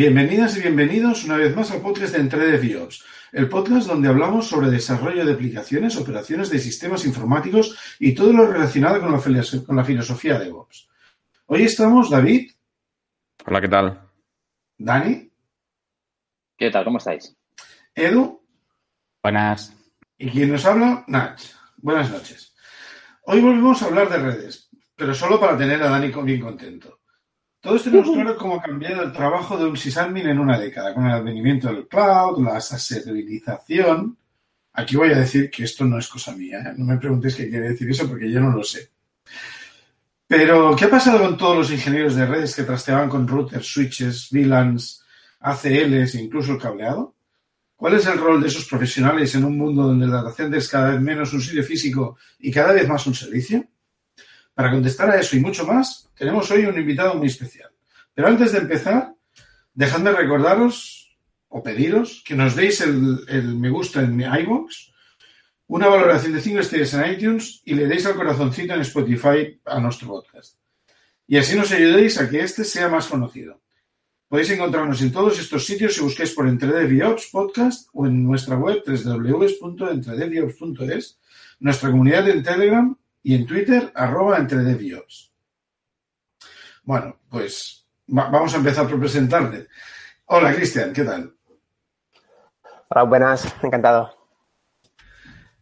Bienvenidas y bienvenidos una vez más al podcast de Entre DevOps, el podcast donde hablamos sobre desarrollo de aplicaciones, operaciones de sistemas informáticos y todo lo relacionado con la, con la filosofía de DevOps. Hoy estamos David. Hola, ¿qué tal? Dani. ¿Qué tal? ¿Cómo estáis? Edu. Buenas. Y quien nos habla, Nach. Buenas noches. Hoy volvemos a hablar de redes, pero solo para tener a Dani bien contento. Todos tenemos claro cómo ha cambiado el trabajo de un sysadmin en una década, con el advenimiento del cloud, la aservibilización. Aquí voy a decir que esto no es cosa mía, ¿eh? no me preguntéis qué quiere decir eso porque yo no lo sé. Pero, ¿qué ha pasado con todos los ingenieros de redes que trasteaban con routers, switches, VLANs, ACLs e incluso el cableado? ¿Cuál es el rol de esos profesionales en un mundo donde el data center es cada vez menos un sitio físico y cada vez más un servicio? Para contestar a eso y mucho más, tenemos hoy un invitado muy especial. Pero antes de empezar, dejadme recordaros o pediros que nos deis el, me gusta en mi iBox, una valoración de 5 estrellas en iTunes y le deis al corazoncito en Spotify a nuestro podcast. Y así nos ayudéis a que este sea más conocido. Podéis encontrarnos en todos estos sitios si busquéis por EntreDevOps Podcast o en nuestra web www.entredeviops.es, nuestra comunidad en Telegram y en Twitter, arroba entre Bueno, pues vamos a empezar por presentarte. Hola, Cristian, ¿qué tal? Hola, buenas, encantado.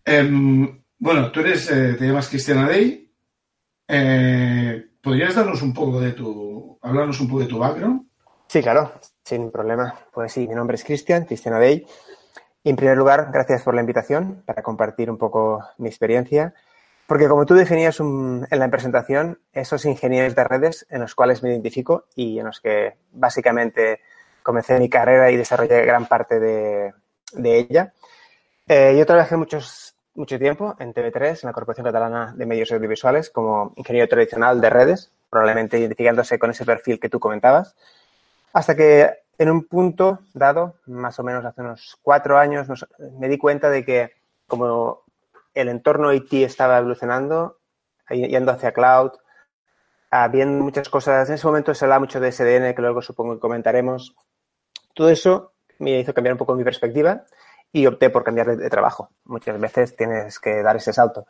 Em, bueno, tú eres, eh, te llamas Cristian Adey. Eh, ¿Podrías darnos un poco de tu, hablarnos un poco de tu background? Sí, claro, sin problema. Pues sí, mi nombre es Cristian, Cristian Adey. en primer lugar, gracias por la invitación para compartir un poco mi experiencia porque como tú definías en la presentación, esos ingenieros de redes en los cuales me identifico y en los que básicamente comencé mi carrera y desarrollé gran parte de, ella. Eh, yo trabajé muchos, mucho tiempo en TV3, en la Corporación Catalana de Medios Audiovisuales, como ingeniero tradicional de redes, probablemente identificándose con ese perfil que tú comentabas, hasta que en un punto dado, más o menos hace unos cuatro años, me di cuenta de que como el entorno IT estaba evolucionando, yendo hacia cloud, habiendo muchas cosas. En ese momento se hablaba mucho de SDN, que luego supongo que comentaremos. Todo eso me hizo cambiar un poco mi perspectiva y opté por cambiar de, trabajo. Muchas veces tienes que dar ese salto.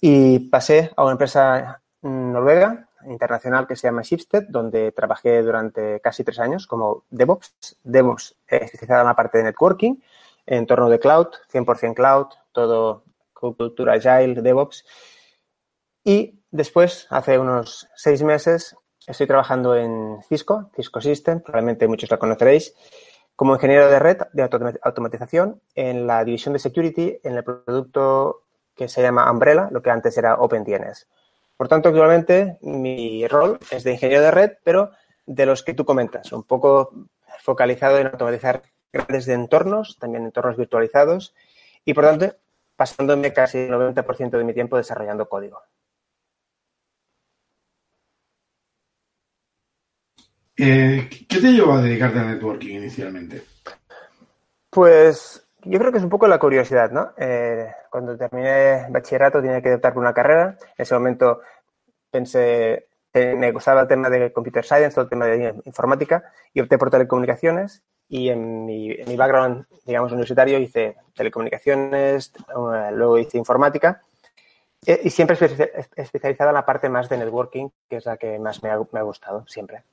Y pasé a una empresa noruega, internacional, que se llama Shipstead, donde trabajé durante casi tres años como DevOps. DevOps especializada en la parte de networking, en entorno de cloud, 100% cloud, todo cultura Agile, DevOps. Y después, hace unos seis meses, estoy trabajando en Cisco, Cisco System, probablemente muchos la conoceréis, como ingeniero de red de automatización en la división de security en el producto que se llama Umbrella, lo que antes era OpenDNS. Por tanto, actualmente mi rol es de ingeniero de red, pero de los que tú comentas, un poco focalizado en automatizar de entornos, también entornos virtualizados, y por tanto pasándome casi el 90% de mi tiempo desarrollando código. Eh, ¿Qué te llevó a dedicarte al networking inicialmente? Pues yo creo que es un poco la curiosidad, ¿no? Eh, cuando terminé bachillerato tenía que optar por una carrera. En ese momento pensé, me gustaba el tema de computer science, todo el tema de informática, y opté por telecomunicaciones y en mi, en mi background, digamos, universitario hice telecomunicaciones, eh, luego hice informática eh, y siempre especializada en la parte más de networking, que es la que más me ha, me ha gustado siempre.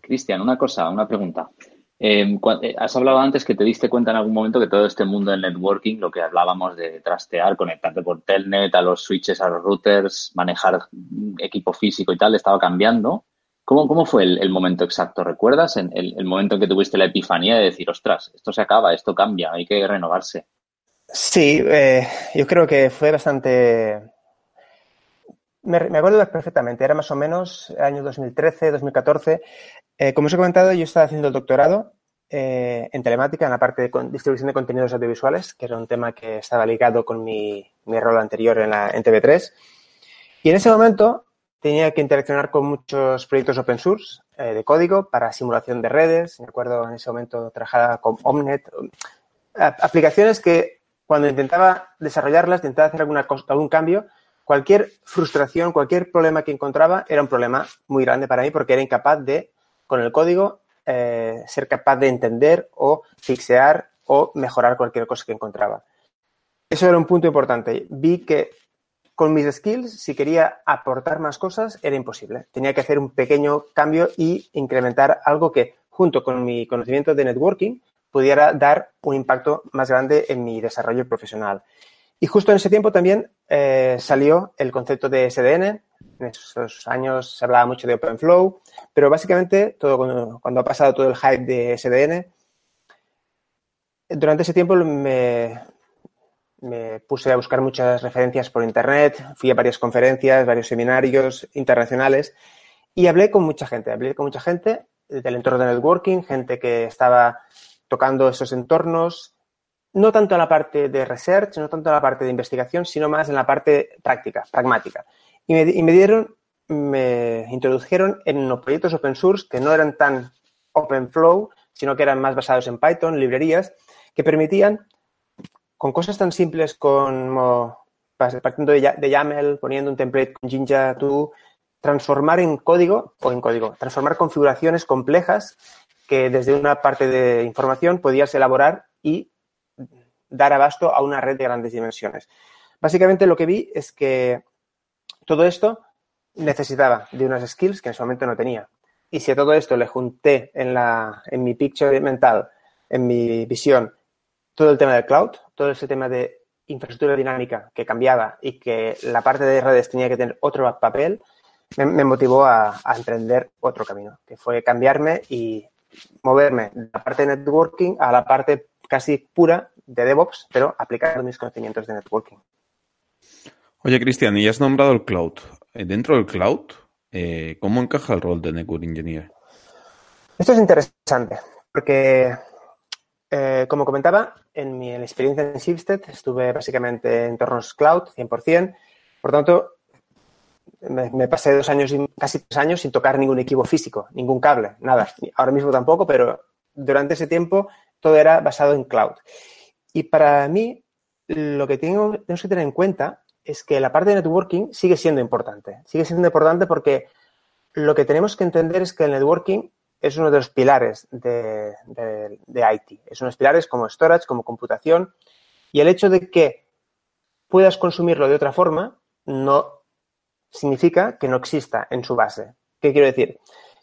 Cristian, una cosa, una pregunta. Eh, has hablado antes que te diste cuenta en algún momento que todo este mundo del networking, lo que hablábamos de trastear, conectarte por telnet, a los switches, a los routers, manejar equipo físico y tal, estaba cambiando. ¿Cómo, fue el, momento exacto? ¿Recuerdas el, el, momento en que tuviste la epifanía de decir, ostras, esto se acaba, esto cambia, hay que renovarse? Sí, eh, yo creo que fue bastante... Me, acuerdo perfectamente, era más o menos el año 2013, 2014. Eh, como os he comentado, yo estaba haciendo el doctorado eh, en telemática, en la parte de distribución de contenidos audiovisuales, que era un tema que estaba ligado con mi, mi rol anterior en, la, en TV3. Y en ese momento tenía que interaccionar con muchos proyectos open source eh, de código para simulación de redes. Me acuerdo en ese momento trabajaba con Omnet. Aplicaciones que cuando intentaba desarrollarlas, intentaba hacer alguna algún cambio, cualquier frustración, cualquier problema que encontraba era un problema muy grande para mí porque era incapaz de, con el código, eh, ser capaz de entender o fixear o mejorar cualquier cosa que encontraba. Eso era un punto importante. Vi que con mis skills, si quería aportar más cosas, era imposible. Tenía que hacer un pequeño cambio y incrementar algo que, junto con mi conocimiento de networking, pudiera dar un impacto más grande en mi desarrollo profesional. Y justo en ese tiempo también eh, salió el concepto de SDN. En esos años se hablaba mucho de OpenFlow, pero básicamente todo cuando, cuando ha pasado todo el hype de SDN, durante ese tiempo me, me puse a buscar muchas referencias por internet, fui a varias conferencias, varios seminarios internacionales y hablé con mucha gente, hablé con mucha gente del entorno de networking, gente que estaba tocando esos entornos, no tanto en la parte de research, no tanto en la parte de investigación, sino más en la parte práctica, pragmática. Y me, dieron, me introdujeron en los proyectos open source que no eran tan open flow, sino que eran más basados en Python, librerías, que permitían con cosas tan simples como partiendo de, de YAML, poniendo un template con Jinja 2, transformar en código o en código, transformar configuraciones complejas que desde una parte de información podías elaborar y dar abasto a una red de grandes dimensiones. Básicamente lo que vi es que todo esto necesitaba de unas skills que en ese momento no tenía. Y si a todo esto le junté en, la, en mi picture mental, en mi visión, todo el tema del cloud, todo ese tema de infraestructura dinámica que cambiaba y que la parte de redes tenía que tener otro papel, me, me motivó a, a, emprender otro camino, que fue cambiarme y moverme de la parte de networking a la parte casi pura de DevOps, pero aplicando mis conocimientos de networking. Oye, Cristian, y has nombrado el cloud. Eh, Dentro del cloud, eh, ¿cómo encaja el rol de Network Engineer? Esto es interesante, porque eh, como comentaba, en mi en experiencia en Shipstead estuve básicamente en entornos cloud, 100%. Por tanto, me, pasé dos años, casi tres años sin tocar ningún equipo físico, ningún cable, nada. Ahora mismo tampoco, pero durante ese tiempo todo era basado en cloud. Y para mí, lo que tenemos que tener en cuenta es que la parte de networking sigue siendo importante. Sigue siendo importante porque lo que tenemos que entender es que el networking es uno de los pilares de, de, IT. Es uno de los pilares como storage, como computación. Y el hecho de que puedas consumirlo de otra forma no significa que no exista en su base. ¿Qué quiero decir?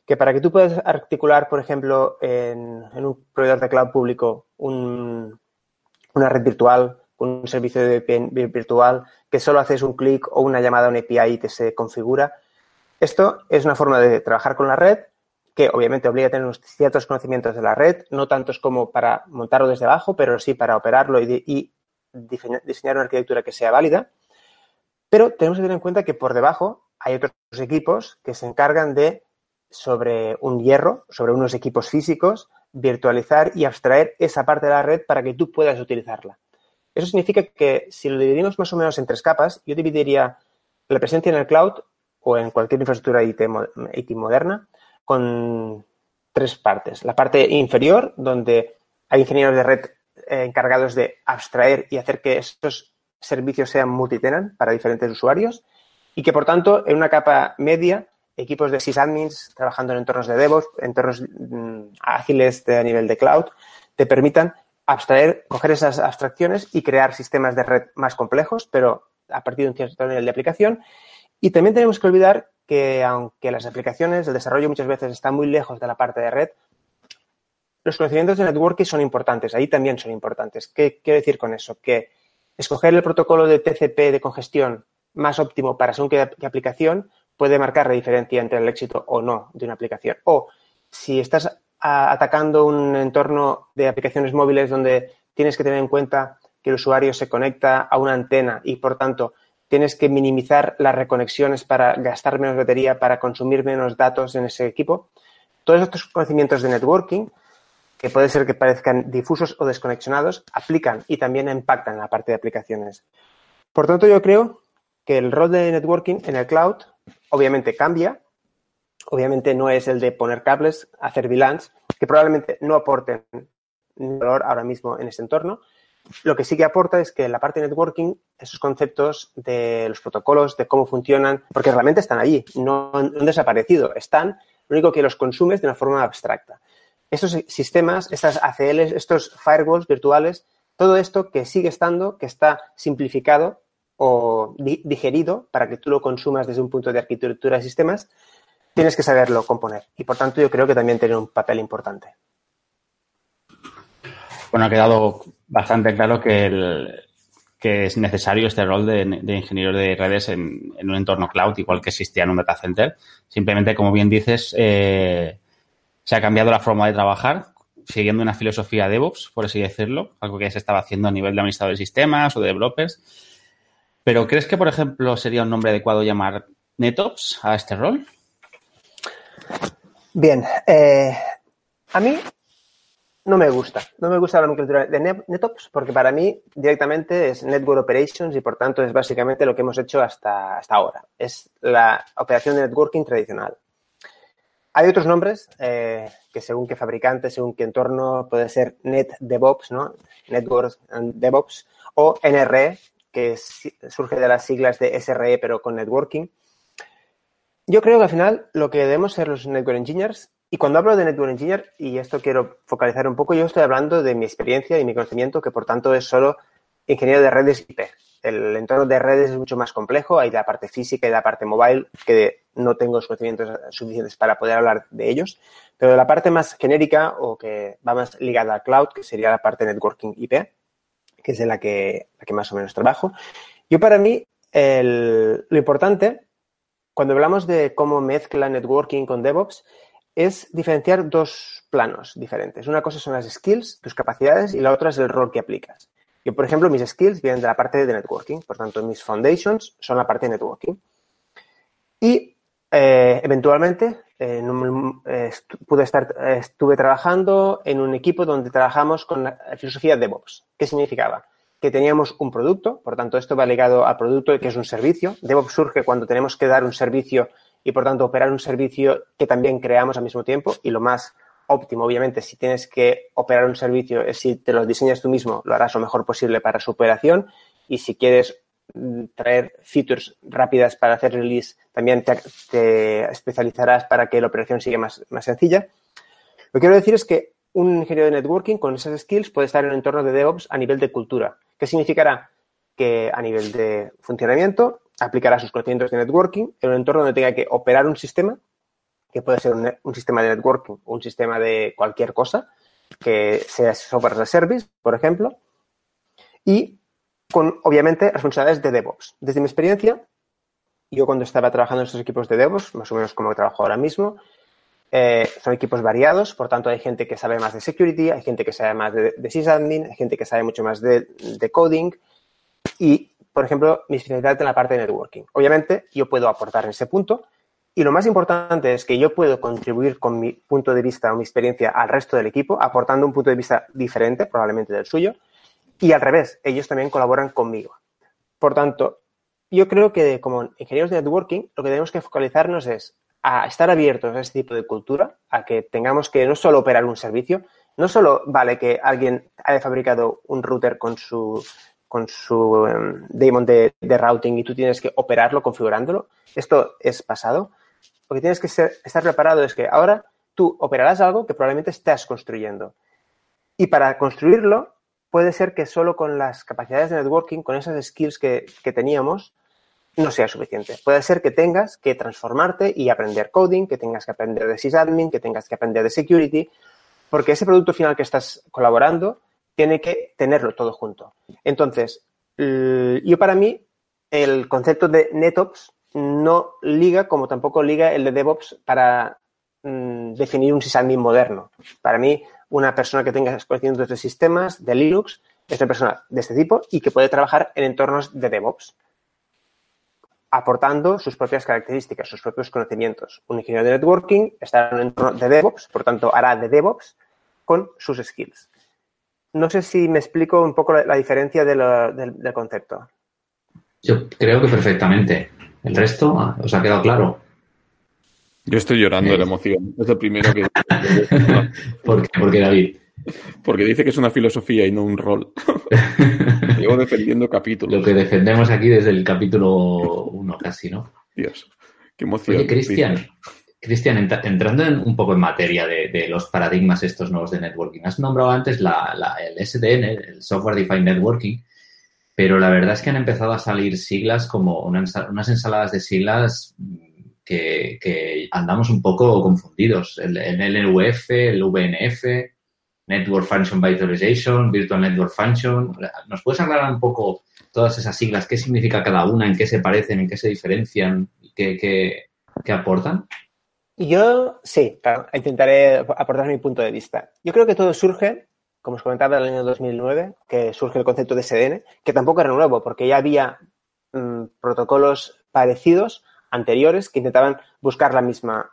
Que para que tú puedas articular, por ejemplo, en, en un proveedor de cloud público un, una red virtual, un servicio de virtual, que solo haces un clic o una llamada a una API que se configura, esto es una forma de trabajar con la red que obviamente obliga a tener unos ciertos conocimientos de la red, no tantos como para montarlo desde abajo, pero sí para operarlo y, diseñar una arquitectura que sea válida. Pero tenemos que tener en cuenta que por debajo hay otros equipos que se encargan de, sobre un hierro, sobre unos equipos físicos, virtualizar y abstraer esa parte de la red para que tú puedas utilizarla. Eso significa que si lo dividimos más o menos en tres capas, yo dividiría la presencia en el cloud o en cualquier infraestructura IT moderna con tres partes. La parte inferior, donde hay ingenieros de red eh, encargados de abstraer y hacer que estos servicios sean multitenant para diferentes usuarios y que, por tanto, en una capa media, equipos de sysadmins trabajando en entornos de DevOps, entornos mm, ágiles de, a nivel de cloud, te permitan abstraer, coger esas abstracciones y crear sistemas de red más complejos, pero a partir de un cierto nivel de aplicación. Y también tenemos que olvidar que aunque las aplicaciones, el desarrollo muchas veces está muy lejos de la parte de red, los conocimientos de networking son importantes, ahí también son importantes. ¿Qué quiero decir con eso? Que escoger el protocolo de TCP de congestión más óptimo para según qué, aplicación puede marcar la diferencia entre el éxito o no de una aplicación. O si estás atacando un entorno de aplicaciones móviles donde tienes que tener en cuenta que el usuario se conecta a una antena y, por tanto, tienes que minimizar las reconexiones para gastar menos batería, para consumir menos datos en ese equipo. Todos estos conocimientos de networking, que puede ser que parezcan difusos o desconexionados, aplican y también impactan la parte de aplicaciones. Por tanto, yo creo que el rol de networking en el cloud obviamente cambia. Obviamente no es el de poner cables, hacer VLANs, que probablemente no aporten valor ahora mismo en este entorno, lo que sí que aporta es que en la parte de networking, esos conceptos de los protocolos, de cómo funcionan, porque realmente están allí, no han, desaparecido, están, lo único que los consumes de una forma abstracta. Estos sistemas, estas ACLs, estos firewalls virtuales, todo esto que sigue estando, que está simplificado o digerido para que tú lo consumas desde un punto de arquitectura de sistemas, tienes que saberlo componer. Y por tanto, yo creo que también tiene un papel importante. Bueno, ha quedado bastante claro que, que es necesario este rol de, ingeniero de redes en, un entorno cloud, igual que existía en un data center. Simplemente, como bien dices, eh, se ha cambiado la forma de trabajar, siguiendo una filosofía DevOps, por así decirlo, algo que ya se estaba haciendo a nivel de administrador de sistemas o de developers. Pero ¿crees que, por ejemplo, sería un nombre adecuado llamar NetOps a este rol? Bien, eh, a mí no me gusta. No me gusta la nomenclatura de NetOps porque para mí directamente es Network Operations y por tanto es básicamente lo que hemos hecho hasta, hasta ahora. Es la operación de networking tradicional. Hay otros nombres eh, que según qué fabricante, según qué entorno, puede ser NetDevOps, ¿no? Network DevOps o NRE, que surge de las siglas de SRE pero con networking. Yo creo que al final lo que debemos ser los network engineers, y cuando hablo de network engineer, y esto quiero focalizar un poco, yo estoy hablando de mi experiencia y mi conocimiento, que por tanto es solo ingeniero de redes IP. El entorno de redes es mucho más complejo, hay la parte física y la parte mobile, que no tengo los conocimientos suficientes para poder hablar de ellos, pero la parte más genérica o que va más ligada al cloud, que sería la parte networking IP, que es de la que, la que más o menos trabajo. Yo para mí, lo importante cuando hablamos de cómo mezcla networking con DevOps, es diferenciar dos planos diferentes. Una cosa son las skills, tus capacidades, y la otra es el rol que aplicas. Yo, por ejemplo, mis skills vienen de la parte de networking, por tanto, mis foundations son la parte de networking. Y eh, eventualmente eh, pude estar, estuve trabajando en un equipo donde trabajamos con la filosofía DevOps. ¿Qué significaba? que teníamos un producto, por tanto, esto va ligado al producto que es un servicio. DevOps surge cuando tenemos que dar un servicio y, por tanto, operar un servicio que también creamos al mismo tiempo. Y lo más óptimo, obviamente, si tienes que operar un servicio, es si te lo diseñas tú mismo, lo harás lo mejor posible para su operación. Y si quieres mm, traer features rápidas para hacer release, también te, especializarás para que la operación siga más, más sencilla. Lo que quiero decir es que un ingeniero de networking con esas skills puede estar en un entorno de DevOps a nivel de cultura. ¿Qué significará? Que a nivel de funcionamiento aplicará sus conocimientos de networking en un entorno donde tenga que operar un sistema, que puede ser un, sistema de networking o un sistema de cualquier cosa, que sea software as a service, por ejemplo, y con, obviamente, responsabilidades de DevOps. Desde mi experiencia, yo cuando estaba trabajando en estos equipos de DevOps, más o menos como trabajo ahora mismo, eh, son equipos variados, por tanto hay gente que sabe más de security, hay gente que sabe más de, de sysadmin, hay gente que sabe mucho más de, coding y, por ejemplo, mi especialidad en la parte de networking. Obviamente yo puedo aportar en ese punto y lo más importante es que yo puedo contribuir con mi punto de vista o mi experiencia al resto del equipo, aportando un punto de vista diferente, probablemente del suyo, y al revés, ellos también colaboran conmigo. Por tanto, yo creo que como ingenieros de networking, lo que tenemos que focalizarnos es a estar abiertos a este tipo de cultura, a que tengamos que no solo operar un servicio, no solo vale que alguien haya fabricado un router con su con su em, daemon de, routing y tú tienes que operarlo configurándolo. Esto es pasado. Lo que tienes que estar preparado es que ahora tú operarás algo que probablemente estás construyendo. Y para construirlo, puede ser que solo con las capacidades de networking, con esas skills que, que teníamos, no sea suficiente. Puede ser que tengas que transformarte y aprender coding, que tengas que aprender de sysadmin, que tengas que aprender de security, porque ese producto final que estás colaborando tiene que tenerlo todo junto. Entonces, yo para mí, el concepto de NetOps no liga como tampoco liga el de DevOps para mm, definir un sysadmin moderno. Para mí, una persona que tenga conocimientos de sistemas, de Linux, es una persona de este tipo y que puede trabajar en entornos de DevOps aportando sus propias características, sus propios conocimientos. Un ingeniero de networking estará en un entorno de DevOps, por tanto hará de DevOps con sus skills. No sé si me explico un poco la, diferencia del, concepto. Yo creo que perfectamente. El resto ah, os ha quedado claro. Yo estoy llorando de la emoción. Es lo primero que. ¿Por qué? Porque David. Porque dice que es una filosofía y no un rol. Llevo defendiendo capítulos. Lo que defendemos aquí desde el capítulo 1 casi, ¿no? Dios, qué emoción. Oye, Cristian, Cristian, entra- entrando en- un poco en materia de, los paradigmas estos nuevos de networking, has nombrado antes la- el SDN, el Software Defined Networking, pero la verdad es que han empezado a salir siglas como una unas ensaladas de siglas que, andamos un poco confundidos. El, el LNUF, el VNF, Network Function Virtualization, Virtual Network Function. ¿Nos puedes aclarar un poco todas esas siglas? ¿Qué significa cada una? ¿En qué se parecen? ¿En qué se diferencian? ¿Qué, qué- qué aportan? Yo sí, claro, intentaré aportar mi punto de vista. Yo creo que todo surge, como os comentaba, en el año 2009, que surge el concepto de SDN, que tampoco era nuevo, porque ya había mm, protocolos parecidos, anteriores, que intentaban buscar la misma,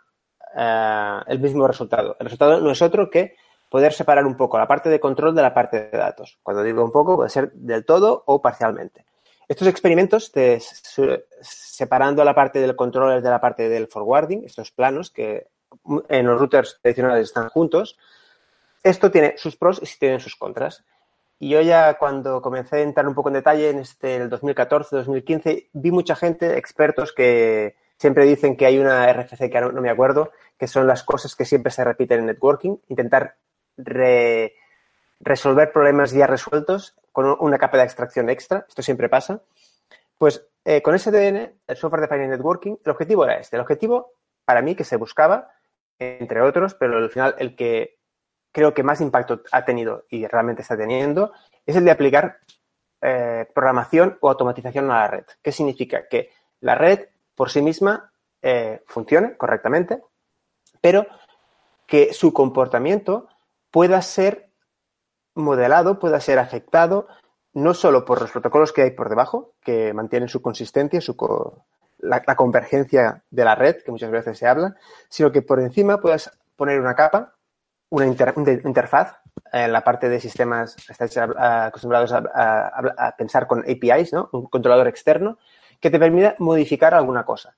eh, el mismo resultado. El resultado no es otro que poder separar un poco la parte de control de la parte de datos. Cuando digo un poco, puede ser del todo o parcialmente. Estos experimentos de separando la parte del controller de la parte del forwarding, estos planos que en los routers tradicionales están juntos, esto tiene sus pros y tiene sus contras. Y yo ya cuando comencé a entrar un poco en detalle en este el 2014-2015, vi mucha gente, expertos, que siempre dicen que hay una RFC que no me acuerdo, que son las cosas que siempre se repiten en networking, intentar re- resolver problemas ya resueltos con una capa de extracción extra, esto siempre pasa. Pues eh, con SDN, el Software Defined Networking, el objetivo era este. El objetivo, para mí, que se buscaba, entre otros, pero al final el que creo que más impacto ha tenido y realmente está teniendo, es el de aplicar eh, programación o automatización a la red. ¿Qué significa? Que la red por sí misma eh, funcione correctamente, pero que su comportamiento pueda ser modelado, pueda ser afectado no solo por los protocolos que hay por debajo, que mantienen su consistencia, su co- la, convergencia de la red, que muchas veces se habla, sino que por encima puedas poner una capa, una inter- una interfaz en la parte de sistemas, estáis acostumbrados a- a pensar con APIs, ¿no? un controlador externo, que te permita modificar alguna cosa.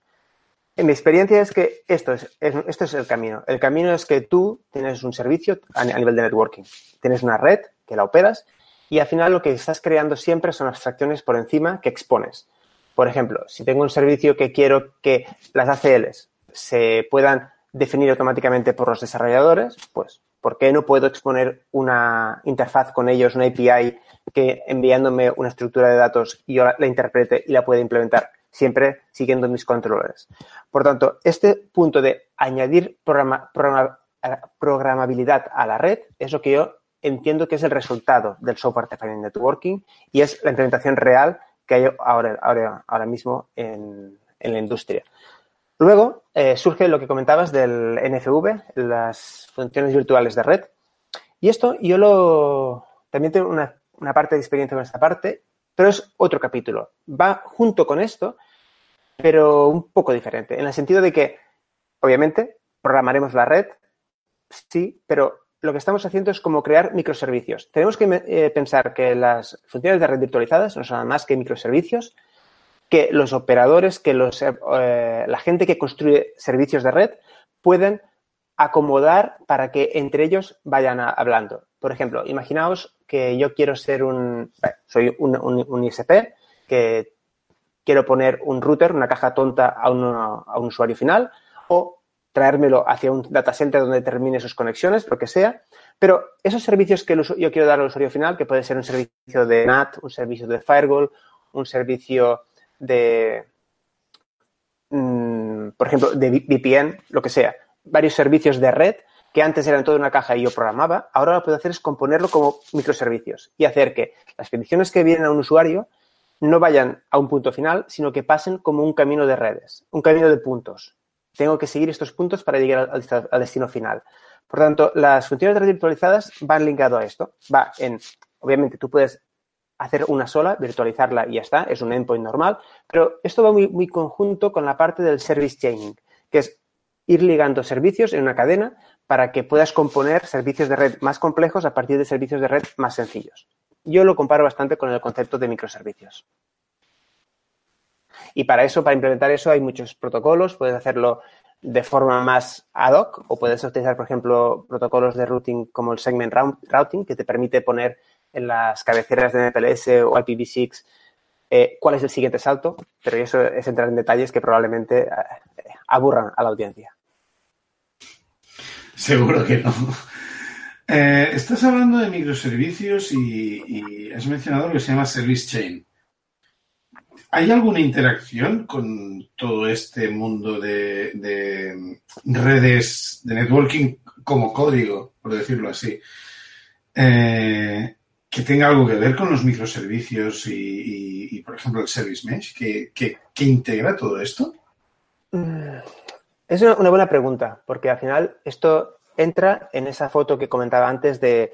En mi experiencia es que esto es, es- esto es el camino. El camino es que tú tienes un servicio a, ni- a nivel de networking. Tienes una red que la operas y al final lo que estás creando siempre son abstracciones por encima que expones. Por ejemplo, si tengo un servicio que quiero que las ACLs se puedan definir automáticamente por los desarrolladores, pues ¿por qué no puedo exponer una interfaz con ellos, una API que enviándome una estructura de datos yo la interprete y la pueda implementar? Siempre siguiendo mis controles. Por tanto, este punto de añadir programa- eh, programabilidad a la red es lo que yo entiendo que es el resultado del software defined networking y es la implementación real que hay ahora, ahora, ahora mismo en, en la industria. Luego eh, surge lo que comentabas del NFV, las funciones virtuales de red. Y esto yo lo también tengo una, una parte de experiencia con esta parte, pero es otro capítulo. Va junto con esto, pero un poco diferente, en el sentido de que, obviamente, programaremos la red, sí, pero lo que estamos haciendo es como crear microservicios. Tenemos que eh, pensar que las funciones de red virtualizadas no son más que microservicios, que los operadores, que los, eh, la gente que construye servicios de red pueden acomodar para que entre ellos vayan hablando. Por ejemplo, imaginaos que yo quiero ser un, soy un, un, ISP que quiero poner un router, una caja tonta a un, a un usuario final o traérmelo hacia un data center donde termine sus conexiones, lo que sea. Pero esos servicios que yo quiero dar al usuario final, que puede ser un servicio de NAT, un servicio de firewall, un servicio de, mmm, por ejemplo, de VPN, lo que sea, varios servicios de red que antes eran toda una caja y yo programaba, ahora lo que puedo hacer es componerlo como microservicios y hacer que las peticiones que vienen a un usuario no vayan a un punto final, sino que pasen como un camino de redes, un camino de puntos. Tengo que seguir estos puntos para llegar al, destino final. Por tanto, las funciones de red virtualizadas van ligadas a esto. Va en, obviamente, tú puedes hacer una sola, virtualizarla y ya está, es un endpoint normal, pero esto va muy, muy conjunto con la parte del service chaining, que es ir ligando servicios en una cadena para que puedas componer servicios de red más complejos a partir de servicios de red más sencillos. Yo lo comparo bastante con el concepto de microservicios. Y para eso, para implementar eso, hay muchos protocolos. Puedes hacerlo de forma más ad hoc o puedes utilizar, por ejemplo, protocolos de routing como el segment routing que te permite poner en las cabeceras de MPLS o IPv6 eh, cuál es el siguiente salto, pero eso es entrar en detalles que probablemente eh, aburran a la audiencia. Seguro que no. Eh, estás hablando de microservicios y, has mencionado lo que se llama Service Chain. ¿Hay alguna interacción con todo este mundo de, redes de networking como código, por decirlo así? que tenga algo que ver con los microservicios y, por ejemplo, el Service Mesh, que, integra todo esto? Mm, es una, buena pregunta, porque al final esto entra en esa foto que comentaba antes de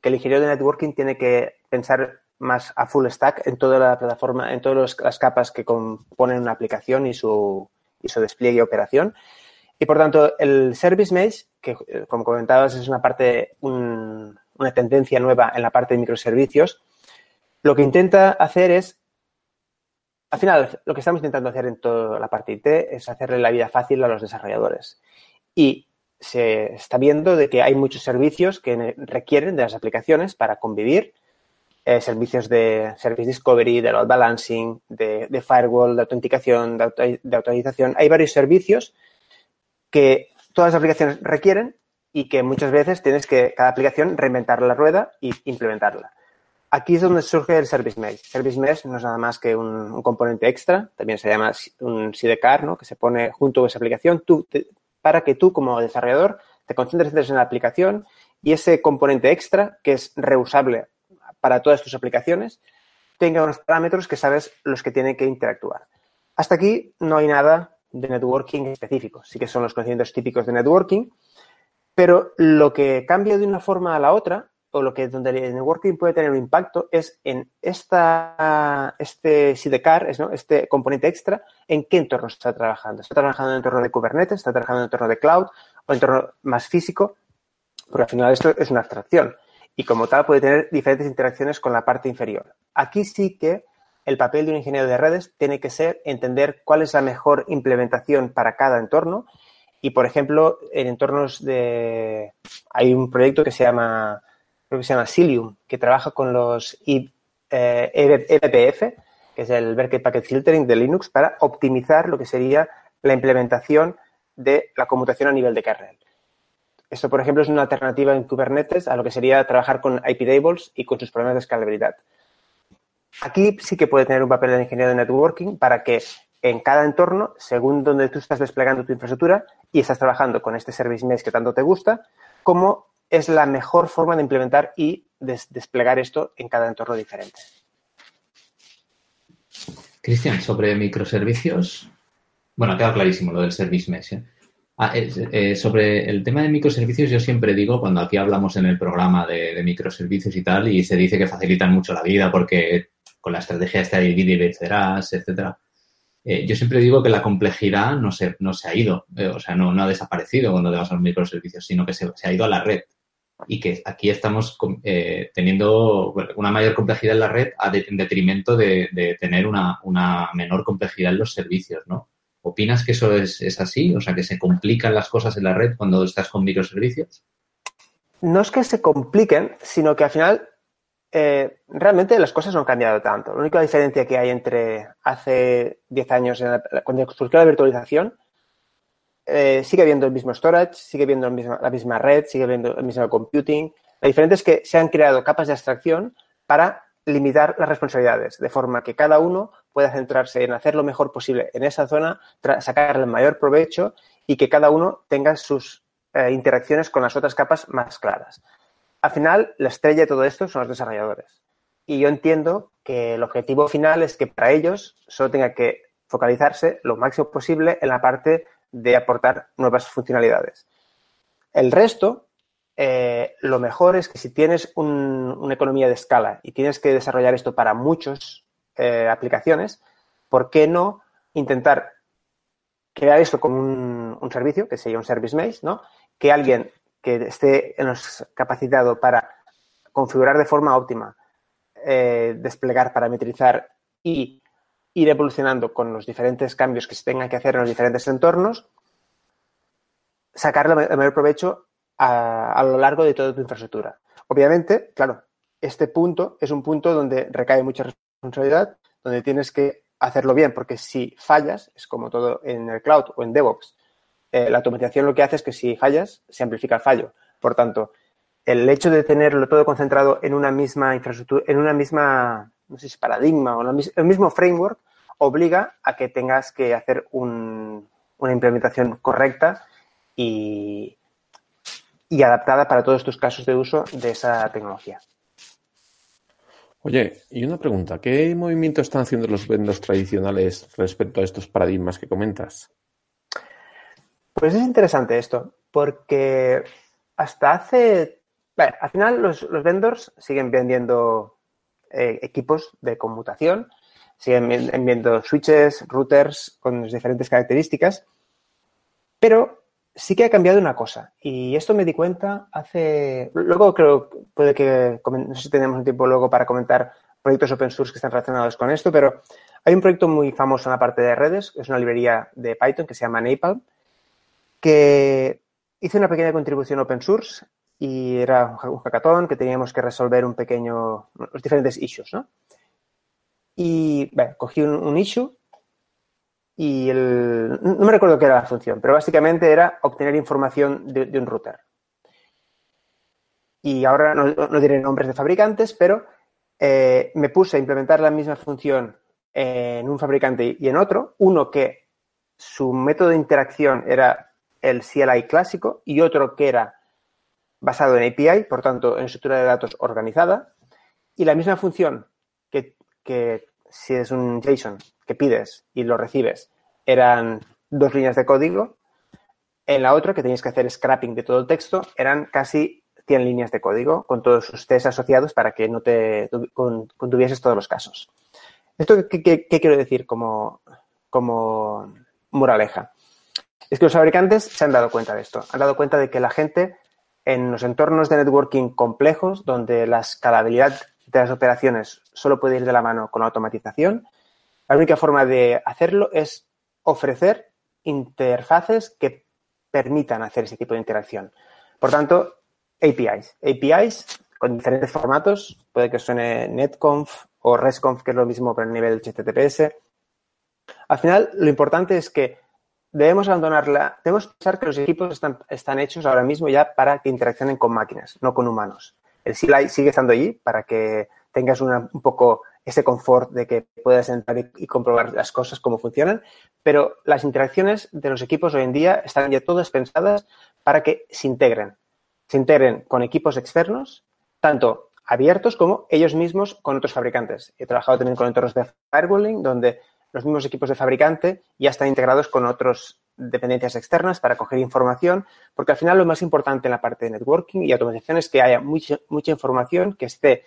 que el ingeniero de networking tiene que pensar más a full stack en toda la plataforma, en todas las capas que componen una aplicación y su, y su despliegue y operación. Y por tanto, el Service Mesh, que eh, como comentabas es una parte, un, una tendencia nueva en la parte de microservicios, lo que intenta hacer es, al final, lo que estamos intentando hacer en toda la parte IT es hacerle la vida fácil a los desarrolladores. Y se está viendo de que hay muchos servicios que requieren de las aplicaciones para convivir, eh, servicios de Service Discovery, de load balancing, de, firewall, de autenticación, de, de autorización. Hay varios servicios que todas las aplicaciones requieren y que muchas veces tienes que cada aplicación reinventar la rueda y implementarla. Aquí es donde surge el Service Mesh. Service Mesh no es nada más que un, componente extra, también se llama un sidecar, ¿no? que se pone junto a esa aplicación tú, para que tú como desarrollador te concentres en la aplicación y ese componente extra, que es reusable para todas tus aplicaciones, tenga unos parámetros que sabes los que tienen que interactuar. Hasta aquí no hay nada de networking específico. Sí que son los conocimientos típicos de networking, pero lo que cambia de una forma a la otra, o lo que donde el networking puede tener un impacto, es en esta, este sidecar, este componente extra, en qué entorno está trabajando. ¿Está trabajando en el entorno de Kubernetes? ¿Está trabajando en el entorno de cloud? ¿O en entorno más físico? Porque al final esto es una abstracción. Y como tal puede tener diferentes interacciones con la parte inferior. Aquí sí que el papel de un ingeniero de redes tiene que ser entender cuál es la mejor implementación para cada entorno y, por ejemplo, en entornos de... Hay un proyecto que se llama, creo que se llama Cilium, que trabaja con los EBPF, e que es el Berkeley Packet Filtering de Linux, para optimizar lo que sería la implementación de la conmutación a nivel de kernel. Esto, por ejemplo, es una alternativa en Kubernetes a lo que sería trabajar con IP tables y con sus problemas de escalabilidad. Aquí sí que puede tener un papel de ingeniero de networking para que en cada entorno, según donde tú estás desplegando tu infraestructura y estás trabajando con este service mesh que tanto te gusta, cómo es la mejor forma de implementar y desplegar esto en cada entorno diferente. Cristian, sobre microservicios, bueno, ha quedado clarísimo lo del service mesh. ¿eh? Ah, eh, sobre el tema de microservicios, yo siempre digo, cuando aquí hablamos en el programa de, microservicios y tal, y se dice que facilitan mucho la vida porque con la estrategia esta de y vencerás, etcétera, eh, yo siempre digo que la complejidad no se, no se ha ido, o sea, no, no, ha desaparecido cuando te vas a los microservicios, sino que se, ha ido a la red. Y que aquí estamos eh, teniendo una mayor complejidad en la red en detrimento de, tener una, menor complejidad en los servicios, ¿no? ¿Opinas que eso es, es así? O sea, que se complican las cosas en la red cuando estás con microservicios. No es que se compliquen, sino que al final eh, realmente las cosas no han cambiado tanto. La única diferencia que hay entre hace 10 años, cuando surgió la virtualización, eh, sigue habiendo el mismo storage, sigue habiendo la misma red, sigue habiendo el mismo computing. La diferencia es que se han creado capas de abstracción para limitar las responsabilidades, de forma que cada uno pueda centrarse en hacer lo mejor posible en esa zona, sacar el mayor provecho y que cada uno tenga sus eh, interacciones con las otras capas más claras al final, la estrella de todo esto son los desarrolladores. Y yo entiendo que el objetivo final es que para ellos solo tenga que focalizarse lo máximo posible en la parte de aportar nuevas funcionalidades. El resto, eh, lo mejor es que si tienes una economía de escala y tienes que desarrollar esto para muchas eh, aplicaciones, ¿por qué no intentar crear esto como un, servicio, que sería un service mesh, ¿no? Que alguien que esté capacitado para configurar de forma óptima, eh, desplegar, parametrizar y ir evolucionando con los diferentes cambios que se tengan que hacer en los diferentes entornos, sacarle el mayor provecho a, lo largo de toda tu infraestructura. Obviamente, claro, este punto es un punto donde recae mucha responsabilidad, donde tienes que hacerlo bien, porque si fallas, es como todo en el cloud o en DevOps, eh, la automatización lo que hace es que si fallas, se amplifica el fallo. Por tanto, el hecho de tenerlo todo concentrado en una misma infraestructura, en una misma, no sé si paradigma o el mismo framework, obliga a que tengas que hacer un, una implementación correcta y, y adaptada para todos tus casos de uso de esa tecnología. Oye, y una pregunta, ¿qué movimiento están haciendo los vendors tradicionales respecto a estos paradigmas que comentas? Pues es interesante esto, porque hasta hace... Bueno, al final los, los vendors siguen vendiendo eh, equipos de conmutación, siguen vendiendo switches, routers con diferentes características, pero sí que ha cambiado una cosa y esto me di cuenta hace... Luego creo, puede que, no sé si tenemos un tiempo luego para comentar proyectos open source que están relacionados con esto, pero hay un proyecto muy famoso en la parte de redes, es una librería de Python que se llama Napalm, que hice una pequeña contribución open source y era un hackathon que teníamos que resolver un pequeño, los diferentes issues, ¿no? Y cogí un, un issue y el, no me recuerdo qué era la función, pero básicamente era obtener información de, de un router. Y ahora no, no, diré nombres de fabricantes, pero eh, me puse a implementar la misma función en un fabricante y en otro, uno que su método de interacción era el CLI clásico y otro que era basado en API, por tanto, en estructura de datos organizada, y la misma función que, si es un JSON que pides y lo recibes eran dos líneas de código, en la otra, que tenías que hacer scrapping de todo el texto, eran casi 100 líneas de código con todos sus test asociados para que no te contuvieses todos los casos. ¿Esto qué, qué quiero decir como, como moraleja? Es que los fabricantes se han dado cuenta de esto. Han dado cuenta de que la gente en los entornos de networking complejos, donde la escalabilidad de las operaciones solo puede ir de la mano con la automatización, la única forma de hacerlo es ofrecer interfaces que permitan hacer ese tipo de interacción. Por tanto, APIs. APIs con diferentes formatos, puede que suene netconf o resconf, que es lo mismo pero a nivel HTTPS. Al final, lo importante es que debemos abandonarla, debemos pensar que los equipos están, están hechos ahora mismo ya para que interaccionen con máquinas, no con humanos. El CLI sigue estando allí para que tengas una, un poco ese confort de que puedas entrar y, y, comprobar las cosas, cómo funcionan, pero las interacciones de los equipos hoy en día están ya todas pensadas para que se integren. Se integren con equipos externos, tanto abiertos como ellos mismos con otros fabricantes. He trabajado también con entornos de firewalling, donde los mismos equipos de fabricante ya están integrados con otras dependencias externas para coger información, porque al final lo más importante en la parte de networking y automatización es que haya mucha, mucha información que esté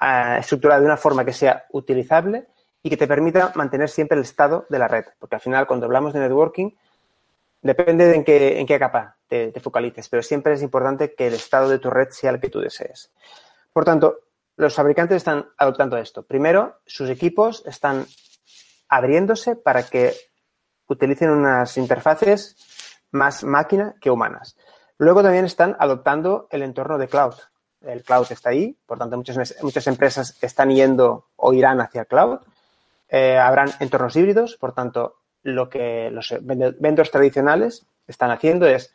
uh, estructurada de una forma que sea utilizable y que te permita mantener siempre el estado de la red, porque al final cuando hablamos de networking depende de en qué, en qué capa te, te focalices, pero siempre es importante que el estado de tu red sea el que tú desees. Por tanto, los fabricantes están adoptando esto. Primero, sus equipos están abriéndose para que utilicen unas interfaces más máquina que humanas. Luego también están adoptando el entorno de cloud. El cloud está ahí, por tanto muchas, muchas empresas están yendo o irán hacia cloud. Eh, habrán entornos híbridos, por tanto lo que los vendors tradicionales están haciendo es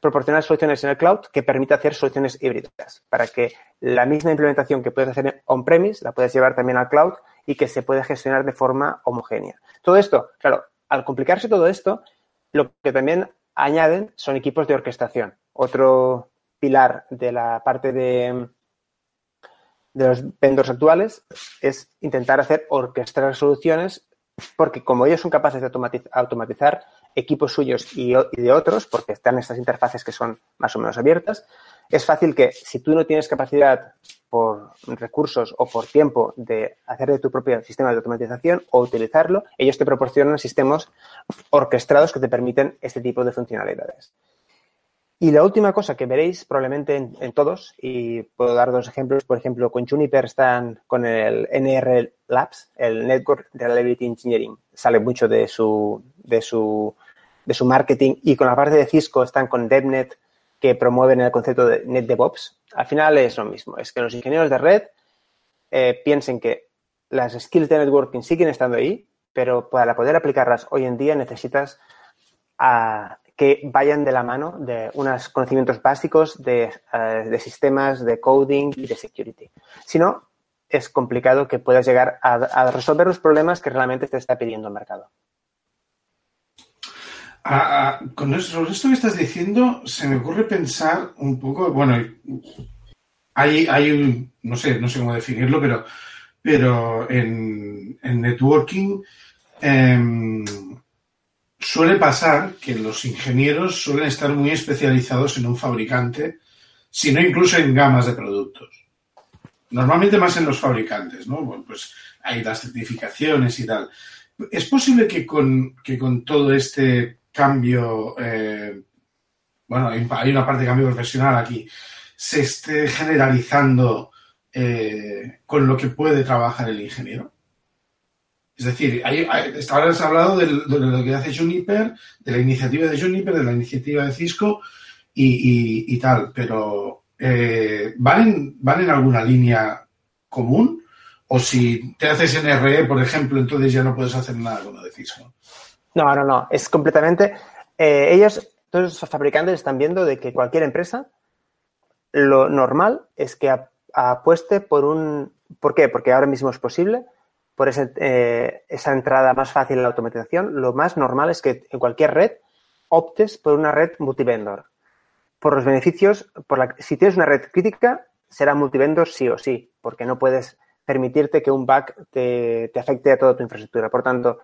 proporcionar soluciones en el cloud que permita hacer soluciones híbridas para que la misma implementación que puedes hacer on-premise la puedes llevar también al cloud y que se puede gestionar de forma homogénea. Todo esto, claro, al complicarse todo esto, lo que también añaden son equipos de orquestación. Otro pilar de la parte de, de los vendors actuales es intentar hacer orquestar soluciones porque como ellos son capaces de automatizar, equipos suyos y, y, de otros, porque están estas interfaces que son más o menos abiertas, es fácil que si tú no tienes capacidad por recursos o por tiempo de hacer de tu propio sistema de automatización o utilizarlo, ellos te proporcionan sistemas orquestados que te permiten este tipo de funcionalidades. Y la última cosa que veréis probablemente en, todos, y puedo dar dos ejemplos, por ejemplo, con Juniper están con el NR Labs, el Network Reliability Engineering, sale mucho de su, de su de su marketing y con la parte de Cisco están con DevNet que promueven el concepto de NetDevOps, al final es lo mismo. Es que los ingenieros de red eh, piensen que las skills de networking siguen estando ahí, pero para poder aplicarlas hoy en día necesitas a, que vayan de la mano de unos conocimientos básicos de, uh, de, sistemas, de coding y de security. Si no, es complicado que puedas llegar a, a, resolver los problemas que realmente te está pidiendo el mercado. Ah, con esto, esto, que estás diciendo, se me ocurre pensar un poco, bueno, hay, hay un, no sé, no sé cómo definirlo, pero, pero en, en networking eh, suele pasar que los ingenieros suelen estar muy especializados en un fabricante, si no incluso en gamas de productos. Normalmente más en los fabricantes, ¿no? Bueno, pues hay las certificaciones y tal. ¿Es posible que con, que con todo este cambio, eh, bueno, hay, una parte de cambio profesional aquí, se esté generalizando eh, con lo que puede trabajar el ingeniero? Es decir, hay, hay, ahora has hablado de, lo que hace Juniper, de la iniciativa de Juniper, de la iniciativa de Cisco y, y, tal, pero eh, ¿van, ¿van en alguna línea común? O si te haces NRE, por ejemplo, entonces ya no puedes hacer nada con lo de Cisco. No, no, no, es completamente... Eh, ellos, todos los fabricantes están viendo de que cualquier empresa, lo normal es que apueste por un... ¿Por qué? Porque ahora mismo es posible por ese, eh, esa entrada más fácil en la automatización, lo más normal es que en cualquier red optes por una red multivendor. Por los beneficios, por la, si tienes una red crítica, será multivendor sí o sí, porque no puedes permitirte que un bug te afecte a toda tu infraestructura. Por tanto,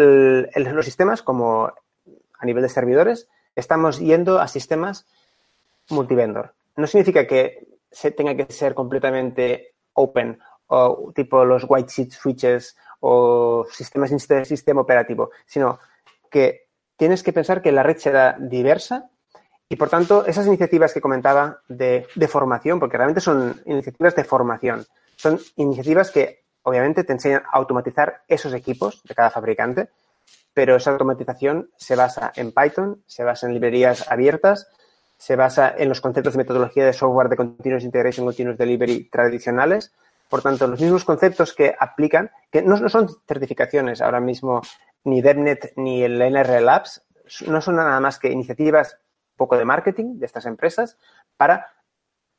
los sistemas, como a nivel de servidores, estamos yendo a sistemas multivendor. No significa que se tenga que ser completamente open o tipo los white sheet switches o sistemas de sistema operativo, sino que tienes que pensar que la red será diversa y, por tanto, esas iniciativas que comentaba de, de, formación, porque realmente son iniciativas de formación, son iniciativas que obviamente te enseñan a automatizar esos equipos de cada fabricante, pero esa automatización se basa en Python, se basa en librerías abiertas, se basa en los conceptos de metodología de software de Continuous Integration, Continuous Delivery tradicionales, por tanto, los mismos conceptos que aplican, que no, no son certificaciones ahora mismo, ni DevNet ni el NR Labs, no son nada más que iniciativas poco de marketing de estas empresas para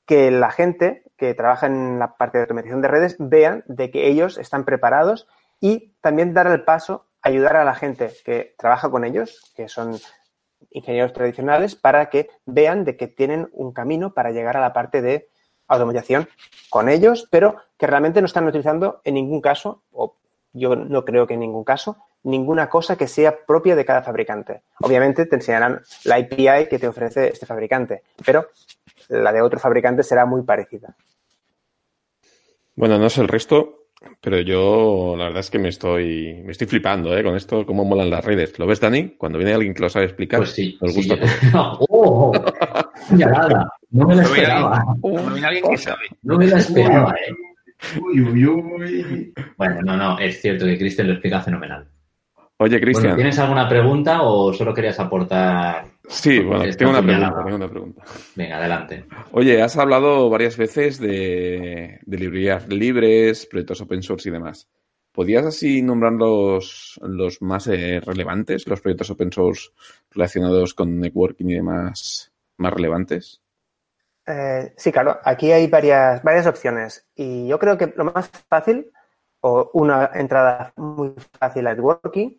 que la gente que trabaja en la parte de automatización de redes vean de que ellos están preparados y también dar el paso, ayudar a la gente que trabaja con ellos, que son ingenieros tradicionales, para que vean de que tienen un camino para llegar a la parte de automatización con ellos, pero que realmente no están utilizando en ningún caso, o yo no creo que en ningún caso, ninguna cosa que sea propia de cada fabricante. Obviamente te enseñarán la API que te ofrece este fabricante, pero la de otro fabricante será muy parecida. Bueno, no sé el resto, pero yo la verdad es que me estoy me estoy flipando ¿eh? con esto, cómo molan las redes. ¿Lo ves, Dani? Cuando viene alguien que lo sabe explicar, pues sí, nos gusta. Sí. ¡Oh! No me lo esperaba. Cuando viene alguien que sabe. No me lo esperaba, ¿eh? Uy, uy, uy. Bueno, no, no, es cierto que Cristian lo explica fenomenal. Oye, Cristian. Bueno, ¿Tienes alguna pregunta o solo querías aportar? Sí, bueno, tengo una, pregunta, tengo una pregunta. Venga, adelante. Oye, has hablado varias veces de, de librerías libres, proyectos open source y demás. ¿Podrías así nombrar los, los más eh, relevantes, los proyectos open source relacionados con networking y demás más relevantes? Eh, sí, claro. Aquí hay varias, varias opciones. Y yo creo que lo más fácil, o una entrada muy fácil a networking,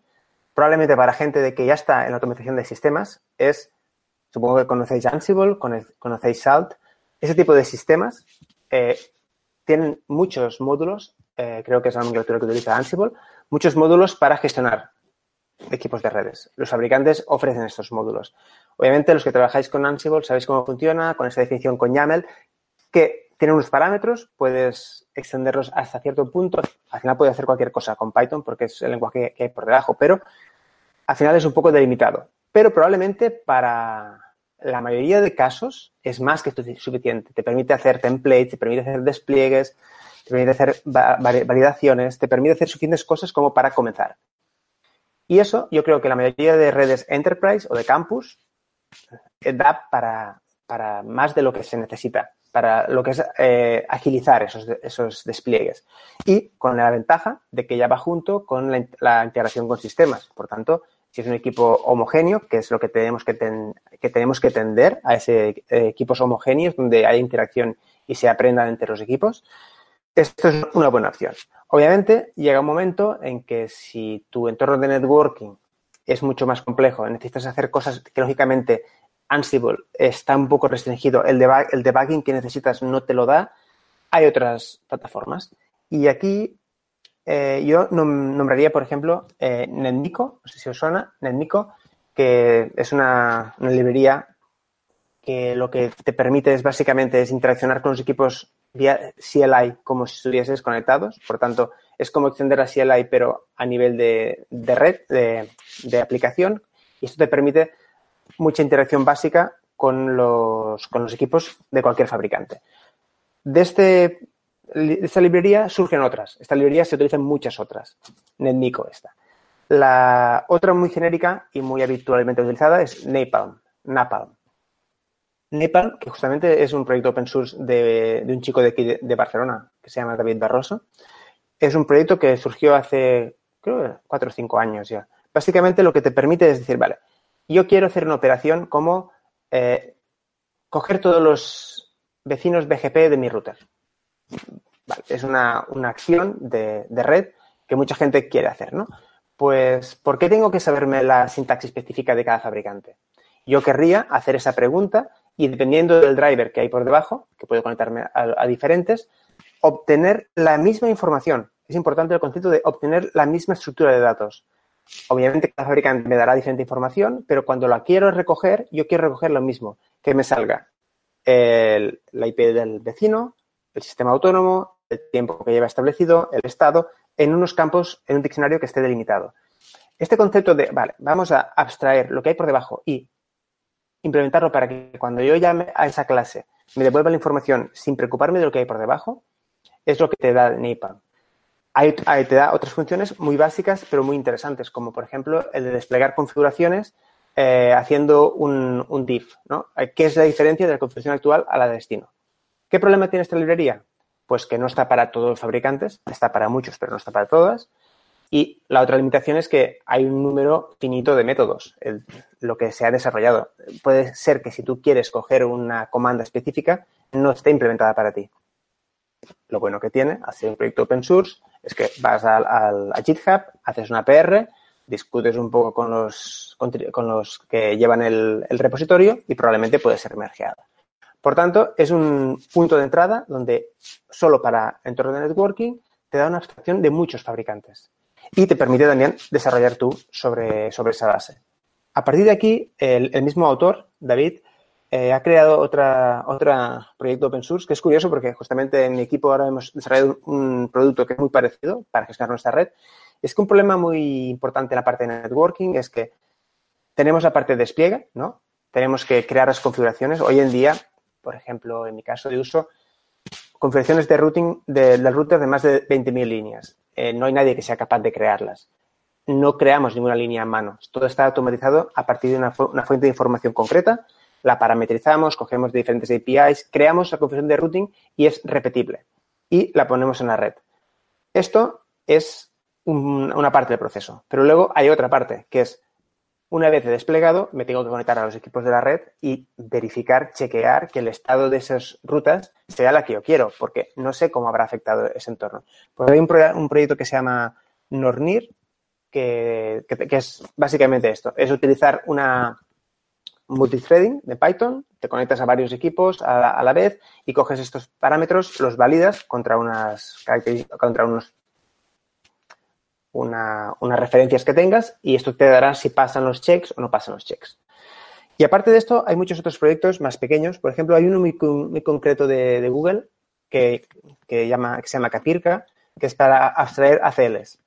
probablemente para gente de que ya está en la automatización de sistemas, es, supongo que conocéis Ansible, conocéis Salt, ese tipo de sistemas eh, tienen muchos módulos, eh, creo que es la nomenclatura que utiliza Ansible, muchos módulos para gestionar equipos de redes. Los fabricantes ofrecen estos módulos. Obviamente, los que trabajáis con Ansible sabéis cómo funciona, con esa definición con YAML, que tiene unos parámetros, puedes extenderlos hasta cierto punto. Al final puedes hacer cualquier cosa con Python porque es el lenguaje que hay por debajo, pero al final es un poco delimitado. Pero probablemente para la mayoría de casos es más que suficiente. Te permite hacer templates, te permite hacer despliegues, te permite hacer validaciones, te permite hacer suficientes cosas como para comenzar. Y eso yo creo que la mayoría de redes enterprise o de campus eh, da para, para más de lo que se necesita, para lo que es eh, agilizar esos, esos despliegues. Y con la ventaja de que ya va junto con la, integración con sistemas. Por tanto, si es un equipo homogéneo, que es lo que tenemos que, ten, que tenemos que tender a ese eh, equipos homogéneos donde hay interacción y se aprendan entre los equipos, esto es una buena opción. Obviamente, llega un momento en que si tu entorno de networking es mucho más complejo, necesitas hacer cosas que lógicamente Ansible está un poco restringido, el, debug, el debugging que necesitas no te lo da, hay otras plataformas. Y aquí eh, yo nombraría, por ejemplo, eh, no sé si os suena, NetMico, que es una, una, librería que lo que te permite es básicamente es interaccionar con los equipos vía CLI como si estuvieses conectados. Por tanto, es como extender a CLI pero a nivel de, de red, de, de, aplicación. Y esto te permite mucha interacción básica con los, con los equipos de cualquier fabricante. De este de esta librería surgen otras. Esta librería se utiliza en muchas otras. NetMico esta. La otra muy genérica y muy habitualmente utilizada es Napalm. Napalm. Napalm, que justamente es un proyecto open source de, un chico de aquí de, Barcelona, que se llama David Barroso. Es un proyecto que surgió hace, creo, cuatro o cinco años ya. Básicamente lo que te permite es decir, vale, yo quiero hacer una operación como eh, coger todos los vecinos BGP de mi router. Es una, una acción de, de, red que mucha gente quiere hacer, ¿no? Pues, ¿por qué tengo que saberme la sintaxis específica de cada fabricante? Yo querría hacer esa pregunta y dependiendo del driver que hay por debajo, que puedo conectarme a diferentes, obtener la misma información. Es importante el concepto de obtener la misma estructura de datos. Obviamente cada fabricante me dará diferente información, pero cuando la quiero recoger, yo quiero recoger lo mismo, que me salga el, la IP del vecino, el sistema autónomo, el tiempo que lleva establecido, el estado, en unos campos, en un diccionario que esté delimitado. Este concepto de, vale, vamos a abstraer lo que hay por debajo y implementarlo para que cuando yo llame a esa clase me devuelva la información sin preocuparme de lo que hay por debajo, es lo que te da NAPAM. Ahí, te da otras funciones muy básicas, pero muy interesantes, como por ejemplo el de desplegar configuraciones eh, haciendo un, un div, ¿no? ¿Qué es la diferencia de la configuración actual a la de destino? ¿Qué problema tiene esta librería? Pues que no está para todos los fabricantes, está para muchos, pero no está para todas. Y la otra limitación es que hay un número finito de métodos, lo que se ha desarrollado. Puede ser que si tú quieres coger una comanda específica, no esté implementada para ti. Lo bueno que tiene, hacer un proyecto open source, es que vas a, a, GitHub, haces una PR, discutes un poco con los, con los que llevan el, el repositorio y probablemente puede ser mergeada. Por tanto, es un punto de entrada donde solo para entorno de networking te da una abstracción de muchos fabricantes y te permite también desarrollar tú sobre, sobre esa base. A partir de aquí, el mismo autor, David, eh, ha creado otra, otra proyecto open source que es curioso porque justamente en mi equipo ahora hemos desarrollado un producto que es muy parecido para gestionar nuestra red. Es que un problema muy importante en la parte de networking es que tenemos la parte de despliegue, ¿no? Tenemos que crear las configuraciones. Hoy en día por ejemplo, en mi caso de uso, configuraciones de routing de, del router de más de 20.000 líneas. Eh, no hay nadie que sea capaz de crearlas. No creamos ninguna línea a mano. Todo está automatizado a partir de una fuente de información concreta, la parametrizamos, cogemos diferentes APIs, creamos la configuración de routing y es repetible. Y la ponemos en la red. Esto es un, una parte del proceso. Pero luego hay otra parte, que es una vez desplegado, me tengo que conectar a los equipos de la red y verificar, chequear que el estado de esas rutas sea la que yo quiero, porque no sé cómo habrá afectado ese entorno. Pues hay un, pro un proyecto que se llama Nornir, que, que, es básicamente esto, es utilizar una multithreading de Python, te conectas a varios equipos a la, vez y coges estos parámetros, los validas contra, unas, contra unos una, unas referencias que tengas y esto te dará si pasan los checks o no pasan los checks. Y aparte de esto, hay muchos otros proyectos más pequeños. Por ejemplo, hay uno muy, muy concreto de, de Google que, que, llama, que se llama Capirca, que es para abstraer ACLs.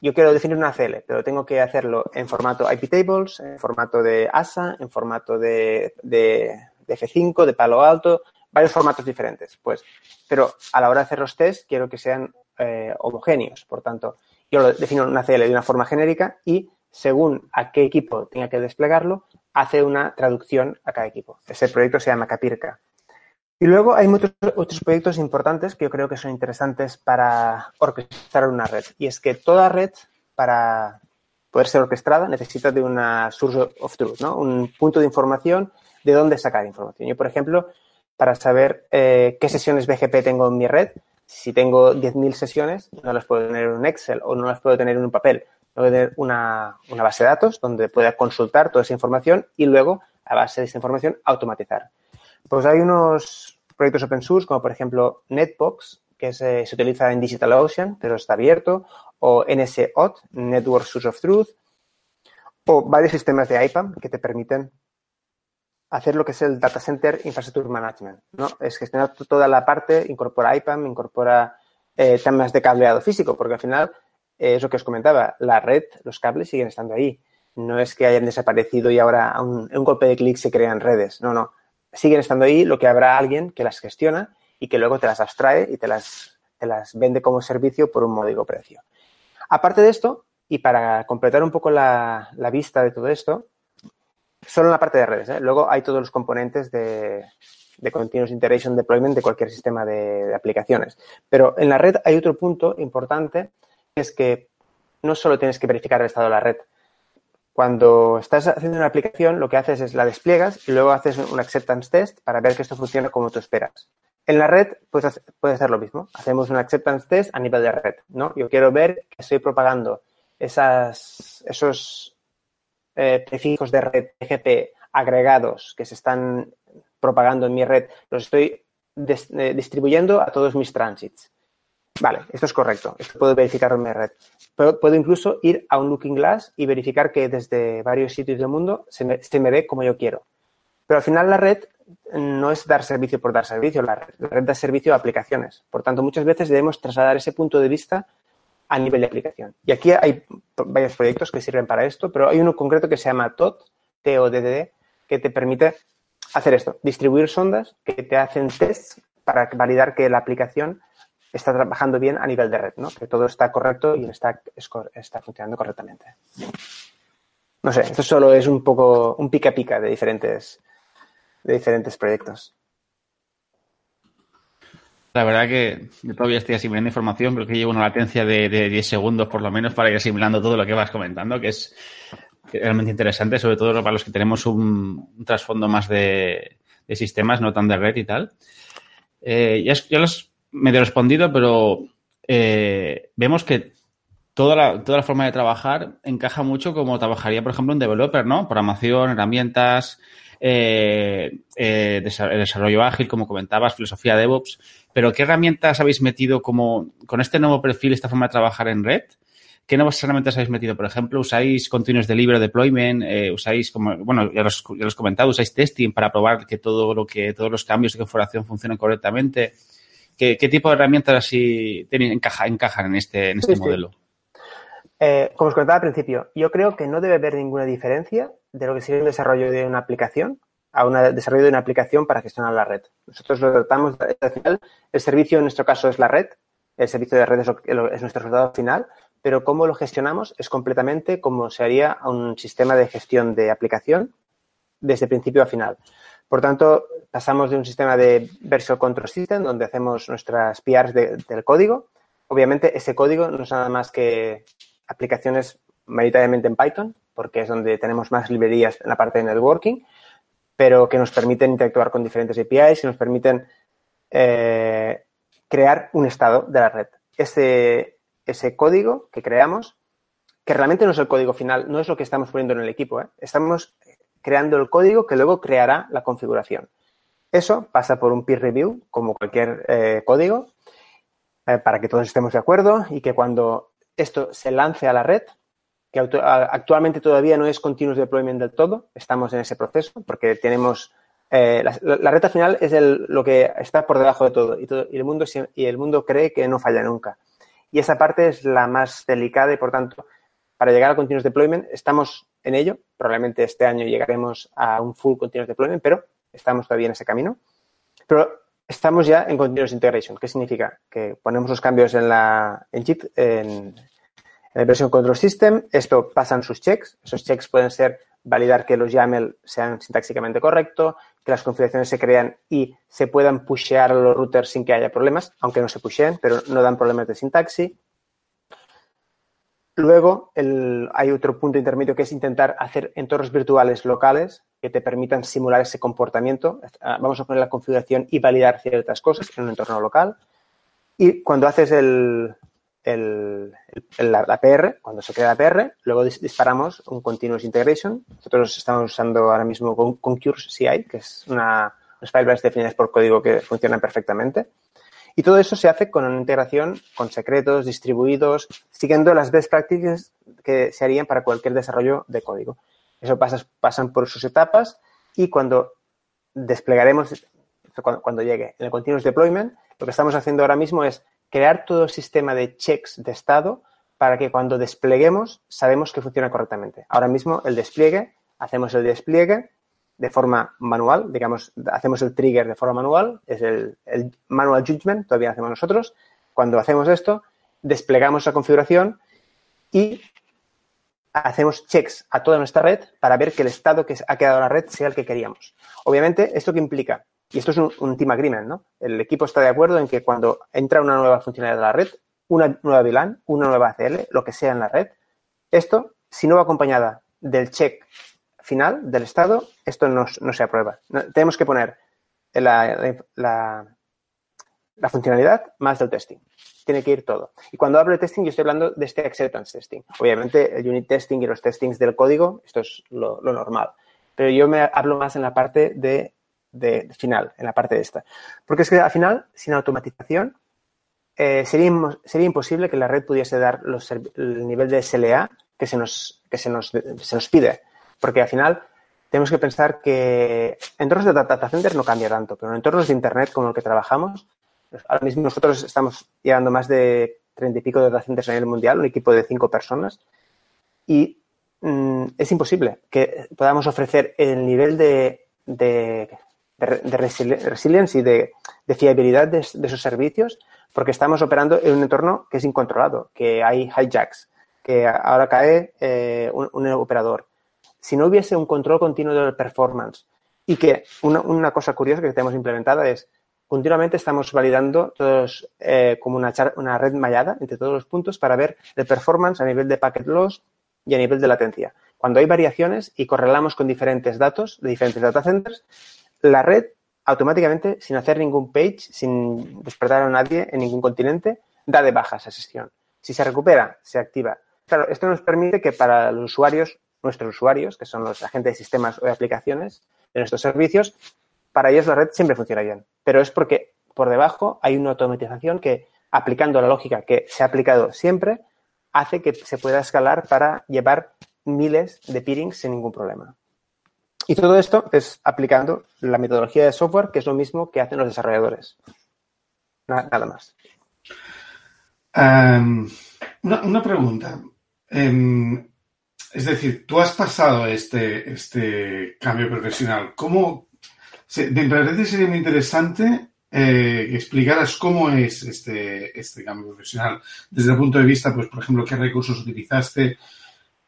Yo quiero definir una ACL, pero tengo que hacerlo en formato IP tables, en formato de ASA, en formato de, de, de F5, de Palo Alto, varios formatos diferentes. Pues, pero a la hora de hacer los tests, quiero que sean eh, homogéneos. Por tanto, yo lo defino una CL de una forma genérica y según a qué equipo tenga que desplegarlo, hace una traducción a cada equipo. Ese proyecto se llama Capirca. Y luego hay muchos otros proyectos importantes que yo creo que son interesantes para orquestar una red. Y es que toda red, para poder ser orquestada, necesita de una source of truth, ¿no? Un punto de información de dónde sacar información. Yo, por ejemplo, para saber eh, qué sesiones BGP tengo en mi red, si tengo 10.000 sesiones, no las puedo tener en un Excel o no las puedo tener en un papel. Tengo que tener una, una base de datos donde pueda consultar toda esa información y luego, a base de esa información, automatizar. Pues hay unos proyectos open source, como por ejemplo Netbox, que se, utiliza en DigitalOcean, pero está abierto, o NSOT, Network Source of Truth, o varios sistemas de IPAM que te permiten hacer lo que es el Data Center Infrastructure Management, ¿no? Es gestionar toda la parte, incorpora IPAM, incorpora eh, temas de cableado físico, porque al final, eh, es lo que os comentaba, la red, los cables siguen estando ahí. No es que hayan desaparecido y ahora a a un golpe de clic se crean redes. No, no siguen estando ahí, lo que habrá alguien que las gestiona y que luego te las abstrae y te las, te las vende como servicio por un módico precio. Aparte de esto, y para completar un poco la, la vista de todo esto, solo en la parte de redes. ¿eh? Luego hay todos los componentes de, de Continuous Integration Deployment de cualquier sistema de, aplicaciones. Pero en la red hay otro punto importante, es que no solo tienes que verificar el estado de la red, cuando estás haciendo una aplicación, lo que haces es la despliegas y luego haces un acceptance test para ver que esto funciona como tú esperas. En la red puedes, hacer lo mismo. Hacemos un acceptance test a nivel de red, ¿no? Yo quiero ver que estoy propagando esos eh, prefijos de red PGP agregados que se están propagando en mi red, los estoy eh, distribuyendo a todos mis transits. Vale, esto es correcto. Esto puedo verificarlo en mi red. Pero puedo incluso ir a un Looking Glass y verificar que desde varios sitios del mundo se me, se me ve como yo quiero. Pero al final la red no es dar servicio por dar servicio, la red, la red da servicio a aplicaciones. Por tanto, muchas veces debemos trasladar ese punto de vista a nivel de aplicación. Y aquí hay varios proyectos que sirven para esto, pero hay uno concreto que se llama TOD, T-O-D-D, que te permite hacer esto, distribuir sondas que te hacen tests para validar que la aplicación está trabajando bien a nivel de red, ¿no? Que todo está correcto y está, está funcionando correctamente. No sé, esto solo es un poco un pica pica de diferentes, de diferentes proyectos. La verdad que yo todavía estoy asimilando información, creo que llevo una latencia de, de 10 segundos por lo menos para ir asimilando todo lo que vas comentando, que es realmente interesante, sobre todo para los que tenemos un, trasfondo más de, de, sistemas, no tan de red y tal. Eh, ya, ya los medio respondido, pero eh, vemos que toda la, toda la forma de trabajar encaja mucho como trabajaría, por ejemplo, un developer, ¿no? Programación, herramientas, eh, eh, desarrollo ágil, como comentabas, filosofía DevOps. Pero, ¿qué herramientas habéis metido como con este nuevo perfil, esta forma de trabajar en red? ¿Qué nuevas herramientas habéis metido? Por ejemplo, ¿usáis Continuous Delivery Deployment? Eh, ¿Usáis, como, bueno, ya los, ya los he ¿usáis testing para probar que todo lo que, todos los cambios de configuración funcionen correctamente? ¿Qué, qué tipo de herramientas así tienen, encaja, encajan en este, en este sí, modelo? Sí. Eh, como os comentaba al principio, yo creo que no debe haber ninguna diferencia de lo que sería un desarrollo de una aplicación a un desarrollo de una aplicación para gestionar la red. Nosotros lo tratamos, al final, el servicio en nuestro caso es la red, el servicio de red es, lo, es nuestro resultado final, pero cómo lo gestionamos es completamente como se haría un sistema de gestión de aplicación desde principio a final. Por tanto, pasamos de un sistema de Version Control System, donde hacemos nuestras PRs de, del código. Obviamente, ese código no es nada más que aplicaciones mayoritariamente en Python, porque es donde tenemos más librerías en la parte de networking, pero que nos permiten interactuar con diferentes APIs y nos permiten eh, crear un estado de la red. Ese, ese código que creamos, que realmente no es el código final, no es lo que estamos poniendo en el equipo, ¿eh? estamos creando el código que luego creará la configuración. Eso pasa por un peer review, como cualquier eh, código, eh, para que todos estemos de acuerdo y que cuando esto se lance a la red, que actualmente todavía no es continuous deployment del todo, estamos en ese proceso porque tenemos eh, la, la, red al final es lo que está por debajo de todo y, todo y, el mundo, y el mundo cree que no falla nunca. Y esa parte es la más delicada y por tanto, para llegar al continuous deployment estamos en ello. Probablemente este año llegaremos a un full continuous deployment, pero estamos todavía en ese camino. Pero estamos ya en continuous integration. ¿Qué significa? Que ponemos los cambios en la en JIT, en, En el control system, esto pasan sus checks. Esos checks pueden ser validar que los YAML sean sintácticamente correctos, que las configuraciones se crean y se puedan pushear a los routers sin que haya problemas, aunque no se pusheen, pero no dan problemas de sintaxis. Luego hay otro punto intermedio que es intentar hacer entornos virtuales locales que te permitan simular ese comportamiento. Ah, vamos a poner la configuración y validar ciertas cosas en un entorno local. Y cuando haces el, la, PR, cuando se crea la PR, luego disparamos un Continuous Integration. Nosotros estamos usando ahora mismo Concurs CI, que es una, unas filebases definidas por código que funcionan perfectamente. Y todo eso se hace con una integración con secretos distribuidos, siguiendo las best practices que se harían para cualquier desarrollo de código. Eso pasa, pasan por sus etapas y cuando desplegaremos, cuando, llegue en el continuous deployment, lo que estamos haciendo ahora mismo es crear todo el sistema de checks de estado para que cuando despleguemos sabemos que funciona correctamente. Ahora mismo el despliegue, hacemos el despliegue de forma manual, digamos, hacemos el trigger de forma manual, es el, manual judgment, todavía hacemos nosotros. Cuando hacemos esto, desplegamos la configuración y hacemos checks a toda nuestra red para ver que el estado que ha quedado en la red sea el que queríamos. Obviamente, ¿esto qué implica? Y esto es un, team agreement, ¿no? El equipo está de acuerdo en que cuando entra una nueva funcionalidad de la red, una nueva VLAN, una nueva ACL, lo que sea en la red, esto, si no va acompañada del check final del estado, esto no, se aprueba. tenemos que poner la, la, funcionalidad más del testing. Tiene que ir todo. Y cuando hablo de testing, yo estoy hablando de este acceptance testing. Obviamente, el unit testing y los testings del código, esto es lo, normal. Pero yo me hablo más en la parte de, final, en la parte de esta. Porque es que al final, sin automatización, eh, sería, sería imposible que la red pudiese dar los, el nivel de SLA que se nos, que se nos, se nos pide. Porque al final tenemos que pensar que entornos de data center no cambia tanto, pero en entornos de Internet como el que trabajamos, pues ahora mismo nosotros estamos llevando más de treinta y pico de data centers a nivel mundial, un equipo de cinco personas, y mm, es imposible que podamos ofrecer el nivel de, de, y de, fiabilidad de, esos servicios porque estamos operando en un entorno que es incontrolado, que hay hijacks, que ahora cae eh, un operador, si no hubiese un control continuo del performance y que una, cosa curiosa que tenemos implementada es continuamente estamos validando todos eh, como una, una red mallada entre todos los puntos para ver el performance a nivel de packet loss y a nivel de latencia. Cuando hay variaciones y correlamos con diferentes datos de diferentes data centers, la red automáticamente, sin hacer ningún page, sin despertar a nadie en ningún continente, da de baja esa sesión. Si se recupera, se activa. Claro, esto nos permite que para los usuarios nuestros usuarios, que son los agentes de sistemas o de aplicaciones de nuestros servicios, para ellos la red siempre funciona bien. Pero es porque por debajo hay una automatización que, aplicando la lógica que se ha aplicado siempre, hace que se pueda escalar para llevar miles de peerings sin ningún problema. Y todo esto es aplicando la metodología de software, que es lo mismo que hacen los desarrolladores. Nada, más. Em, una, pregunta. Em, es decir, tú has pasado este, este cambio profesional. ¿Cómo? De sería muy interesante eh, explicaras cómo es este, este cambio profesional desde el punto de vista, pues, por ejemplo, qué recursos utilizaste,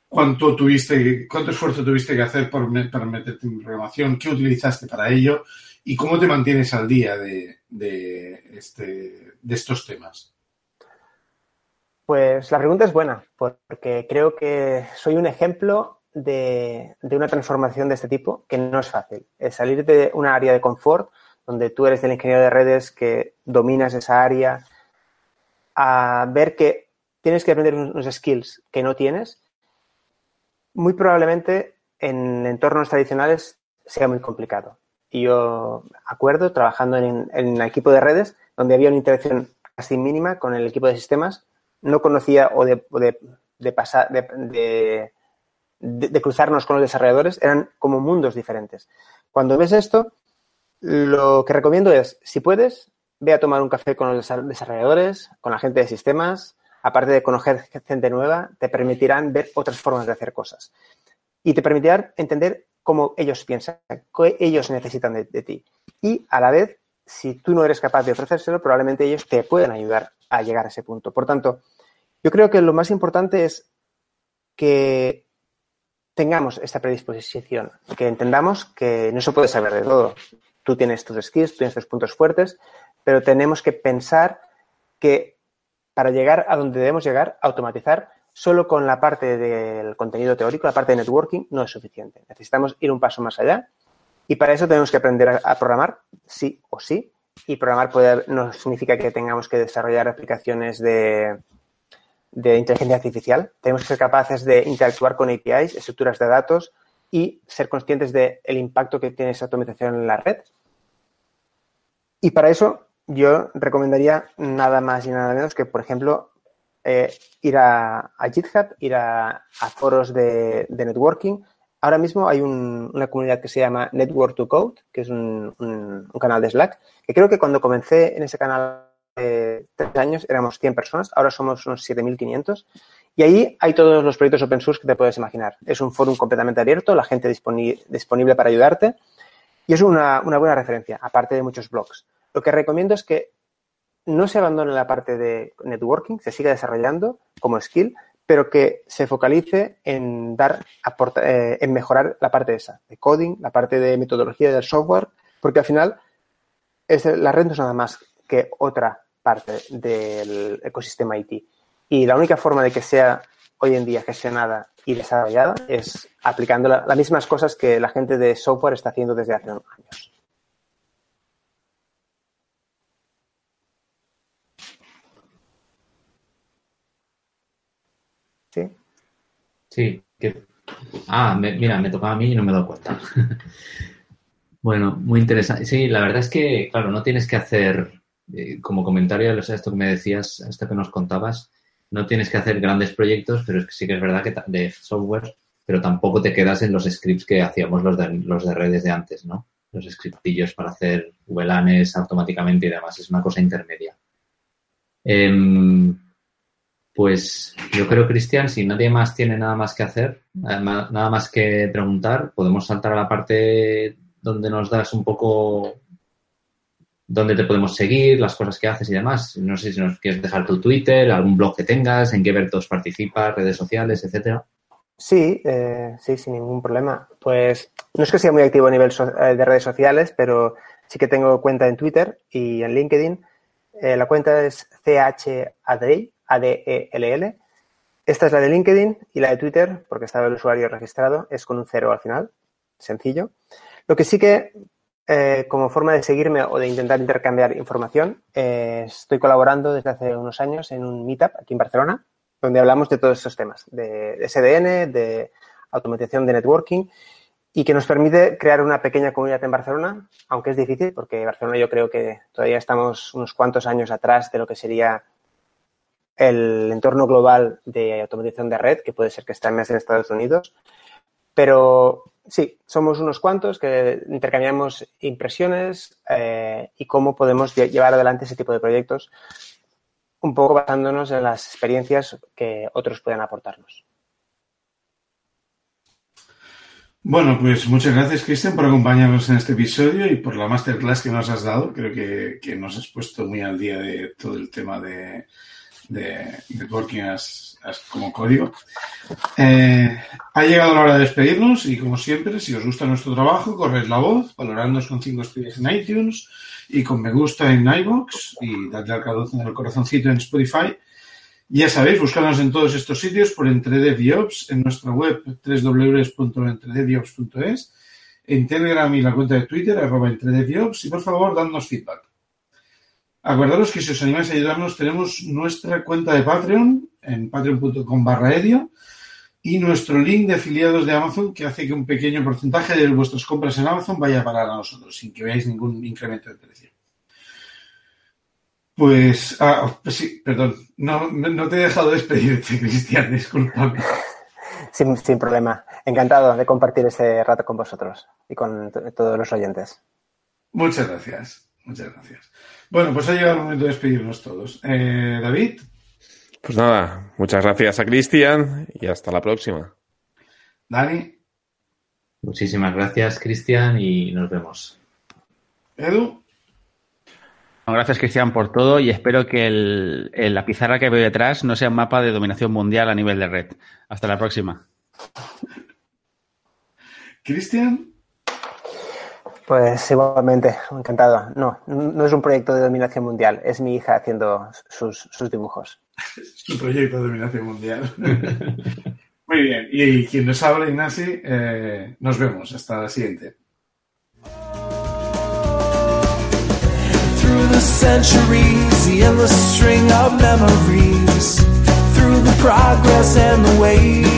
cuánto tuviste, cuánto esfuerzo tuviste que hacer para meterte en programación, qué utilizaste para ello y cómo te mantienes al día de, de, este, de estos temas. Pues la pregunta es buena, porque creo que soy un ejemplo de, una transformación de este tipo que no es fácil. Salir de una área de confort, donde tú eres el ingeniero de redes que dominas esa área, a ver que tienes que aprender unos skills que no tienes, muy probablemente en entornos tradicionales sea muy complicado. Y yo acuerdo trabajando en, en un equipo de redes donde había una interacción casi mínima con el equipo de sistemas no conocía o de, de, pasar, de, de, cruzarnos con los desarrolladores, eran como mundos diferentes. Cuando ves esto, lo que recomiendo es, si puedes, ve a tomar un café con los desarrolladores, con la gente de sistemas, aparte de conocer gente nueva, te permitirán ver otras formas de hacer cosas. Y te permitirán entender cómo ellos piensan, qué ellos necesitan de, de ti. Y a la vez, si tú no eres capaz de ofrecérselo, probablemente ellos te pueden ayudar a llegar a ese punto. Por tanto, Yo creo que lo más importante es que tengamos esta predisposición, que entendamos que no se puede saber de todo. Tú tienes tus skills, tienes tus puntos fuertes, pero tenemos que pensar que para llegar a donde debemos llegar, automatizar, solo con la parte del contenido teórico, la parte de networking, no es suficiente. Necesitamos ir un paso más allá y para eso tenemos que aprender a, programar, sí o sí. Y programar puede, no significa que tengamos que desarrollar aplicaciones de, de inteligencia artificial. Tenemos que ser capaces de interactuar con APIs, estructuras de datos y ser conscientes del impacto que tiene esa automatización en la red. Y para eso yo recomendaría nada más y nada menos que, por ejemplo, eh, ir a, GitHub, ir a, foros de, networking. Ahora mismo hay una comunidad que se llama Network to Code, que es un, canal de Slack, que creo que cuando comencé en ese canal tres años éramos 100 personas, ahora somos unos 7.500. Y ahí hay todos los proyectos open source que te puedes imaginar. Es un foro completamente abierto, la gente disponible para ayudarte y es una, buena referencia, aparte de muchos blogs. Lo que recomiendo es que no se abandone la parte de networking, se siga desarrollando como skill, pero que se focalice en dar, eh, en mejorar la parte esa, de coding, la parte de metodología del software, porque al final es, la red no es nada más que otra parte del ecosistema IT. Y la única forma de que sea hoy en día gestionada y desarrollada es aplicando las mismas cosas que la gente de software está haciendo desde hace años. ¿Sí? Sí. Ah, mira, me tocaba a mí y no me he dado cuenta. bueno, muy interesante. Sí, la verdad es que, claro, no tienes que hacer eh, como comentario a esto que me decías, esto que nos contabas, no tienes que hacer grandes proyectos, pero es que sí que es verdad que de software, pero tampoco te quedas en los scripts que hacíamos los de, los de redes de antes, ¿no? Los scriptillos para hacer VLANs automáticamente y demás. Es una cosa intermedia. Em, pues yo creo, Cristian, si nadie más tiene nada más que hacer, nada más que preguntar, podemos saltar a la parte donde nos das un poco dónde te podemos seguir, las cosas que haces y demás. No sé si nos quieres dejar tu Twitter, algún blog que tengas, en qué Bertos participas, redes sociales, etcétera. Sí, eh, sí, sin ningún problema. Pues no es que sea muy activo a nivel eh, de redes sociales, pero sí que tengo cuenta en Twitter y en LinkedIn. Eh, la cuenta es CHADEL, A-D-E-L-L. Esta es la de LinkedIn y la de Twitter, porque estaba el usuario registrado, es con un cero al final. Sencillo. Lo que sí que eh, como forma de seguirme o de intentar intercambiar información, eh, estoy colaborando desde hace unos años en un meetup aquí en Barcelona, donde hablamos de todos estos temas, de, SDN, de automatización de networking y que nos permite crear una pequeña comunidad en Barcelona, aunque es difícil porque Barcelona yo creo que todavía estamos unos cuantos años atrás de lo que sería el entorno global de automatización de red, que puede ser que esté más en Estados Unidos, pero sí, somos unos cuantos que intercambiamos impresiones eh, y cómo podemos llevar adelante ese tipo de proyectos, un poco basándonos en las experiencias que otros pueden aportarnos. Bueno, pues muchas gracias, Cristian, por acompañarnos en este episodio y por la masterclass que nos has dado. Creo que, que nos has puesto muy al día de todo el tema de, de networking as, como código. Eh, ha llegado la hora de despedirnos y como siempre, si os gusta nuestro trabajo, corred la voz, valorándonos con 5 estrellas en iTunes y con me gusta en iVoox y dadle al corazoncito en Spotify. Ya sabéis, buscarnos en todos estos sitios por EntreDevIops en nuestra web www.entredeviops.es, en Telegram y la cuenta de Twitter, arroba EntreDevIops, y por favor, dadnos feedback. Acordaros que si os animáis a ayudarnos, tenemos nuestra cuenta de Patreon en patreon.com barra edio y nuestro link de afiliados de Amazon que hace que un pequeño porcentaje de vuestras compras en Amazon vaya a parar a nosotros sin que veáis ningún incremento de precio. Pues, ah, pues sí, perdón, no, no, te he dejado despedirte, Cristian, disculpa. Sin, sin problema. Encantado de compartir este rato con vosotros y con todos los oyentes. Muchas gracias, muchas gracias. Bueno, pues ha llegado el momento de despedirnos todos. Eh, David. Pues nada, muchas gracias a Cristian y hasta la próxima. Dani. Muchísimas gracias, Cristian, y nos vemos. Edu. Gracias, Cristian, por todo y espero que el, la pizarra que veo detrás no sea un mapa de dominación mundial a nivel de red. Hasta la próxima. Cristian. Pues igualmente, encantado. No, no es un proyecto de dominación mundial, es mi hija haciendo sus, dibujos. es un proyecto de dominación mundial. Muy bien, y quien nos habla, Ignasi, eh, nos vemos. Hasta la siguiente. Through the centuries, the endless string of memories, through the progress and the waste.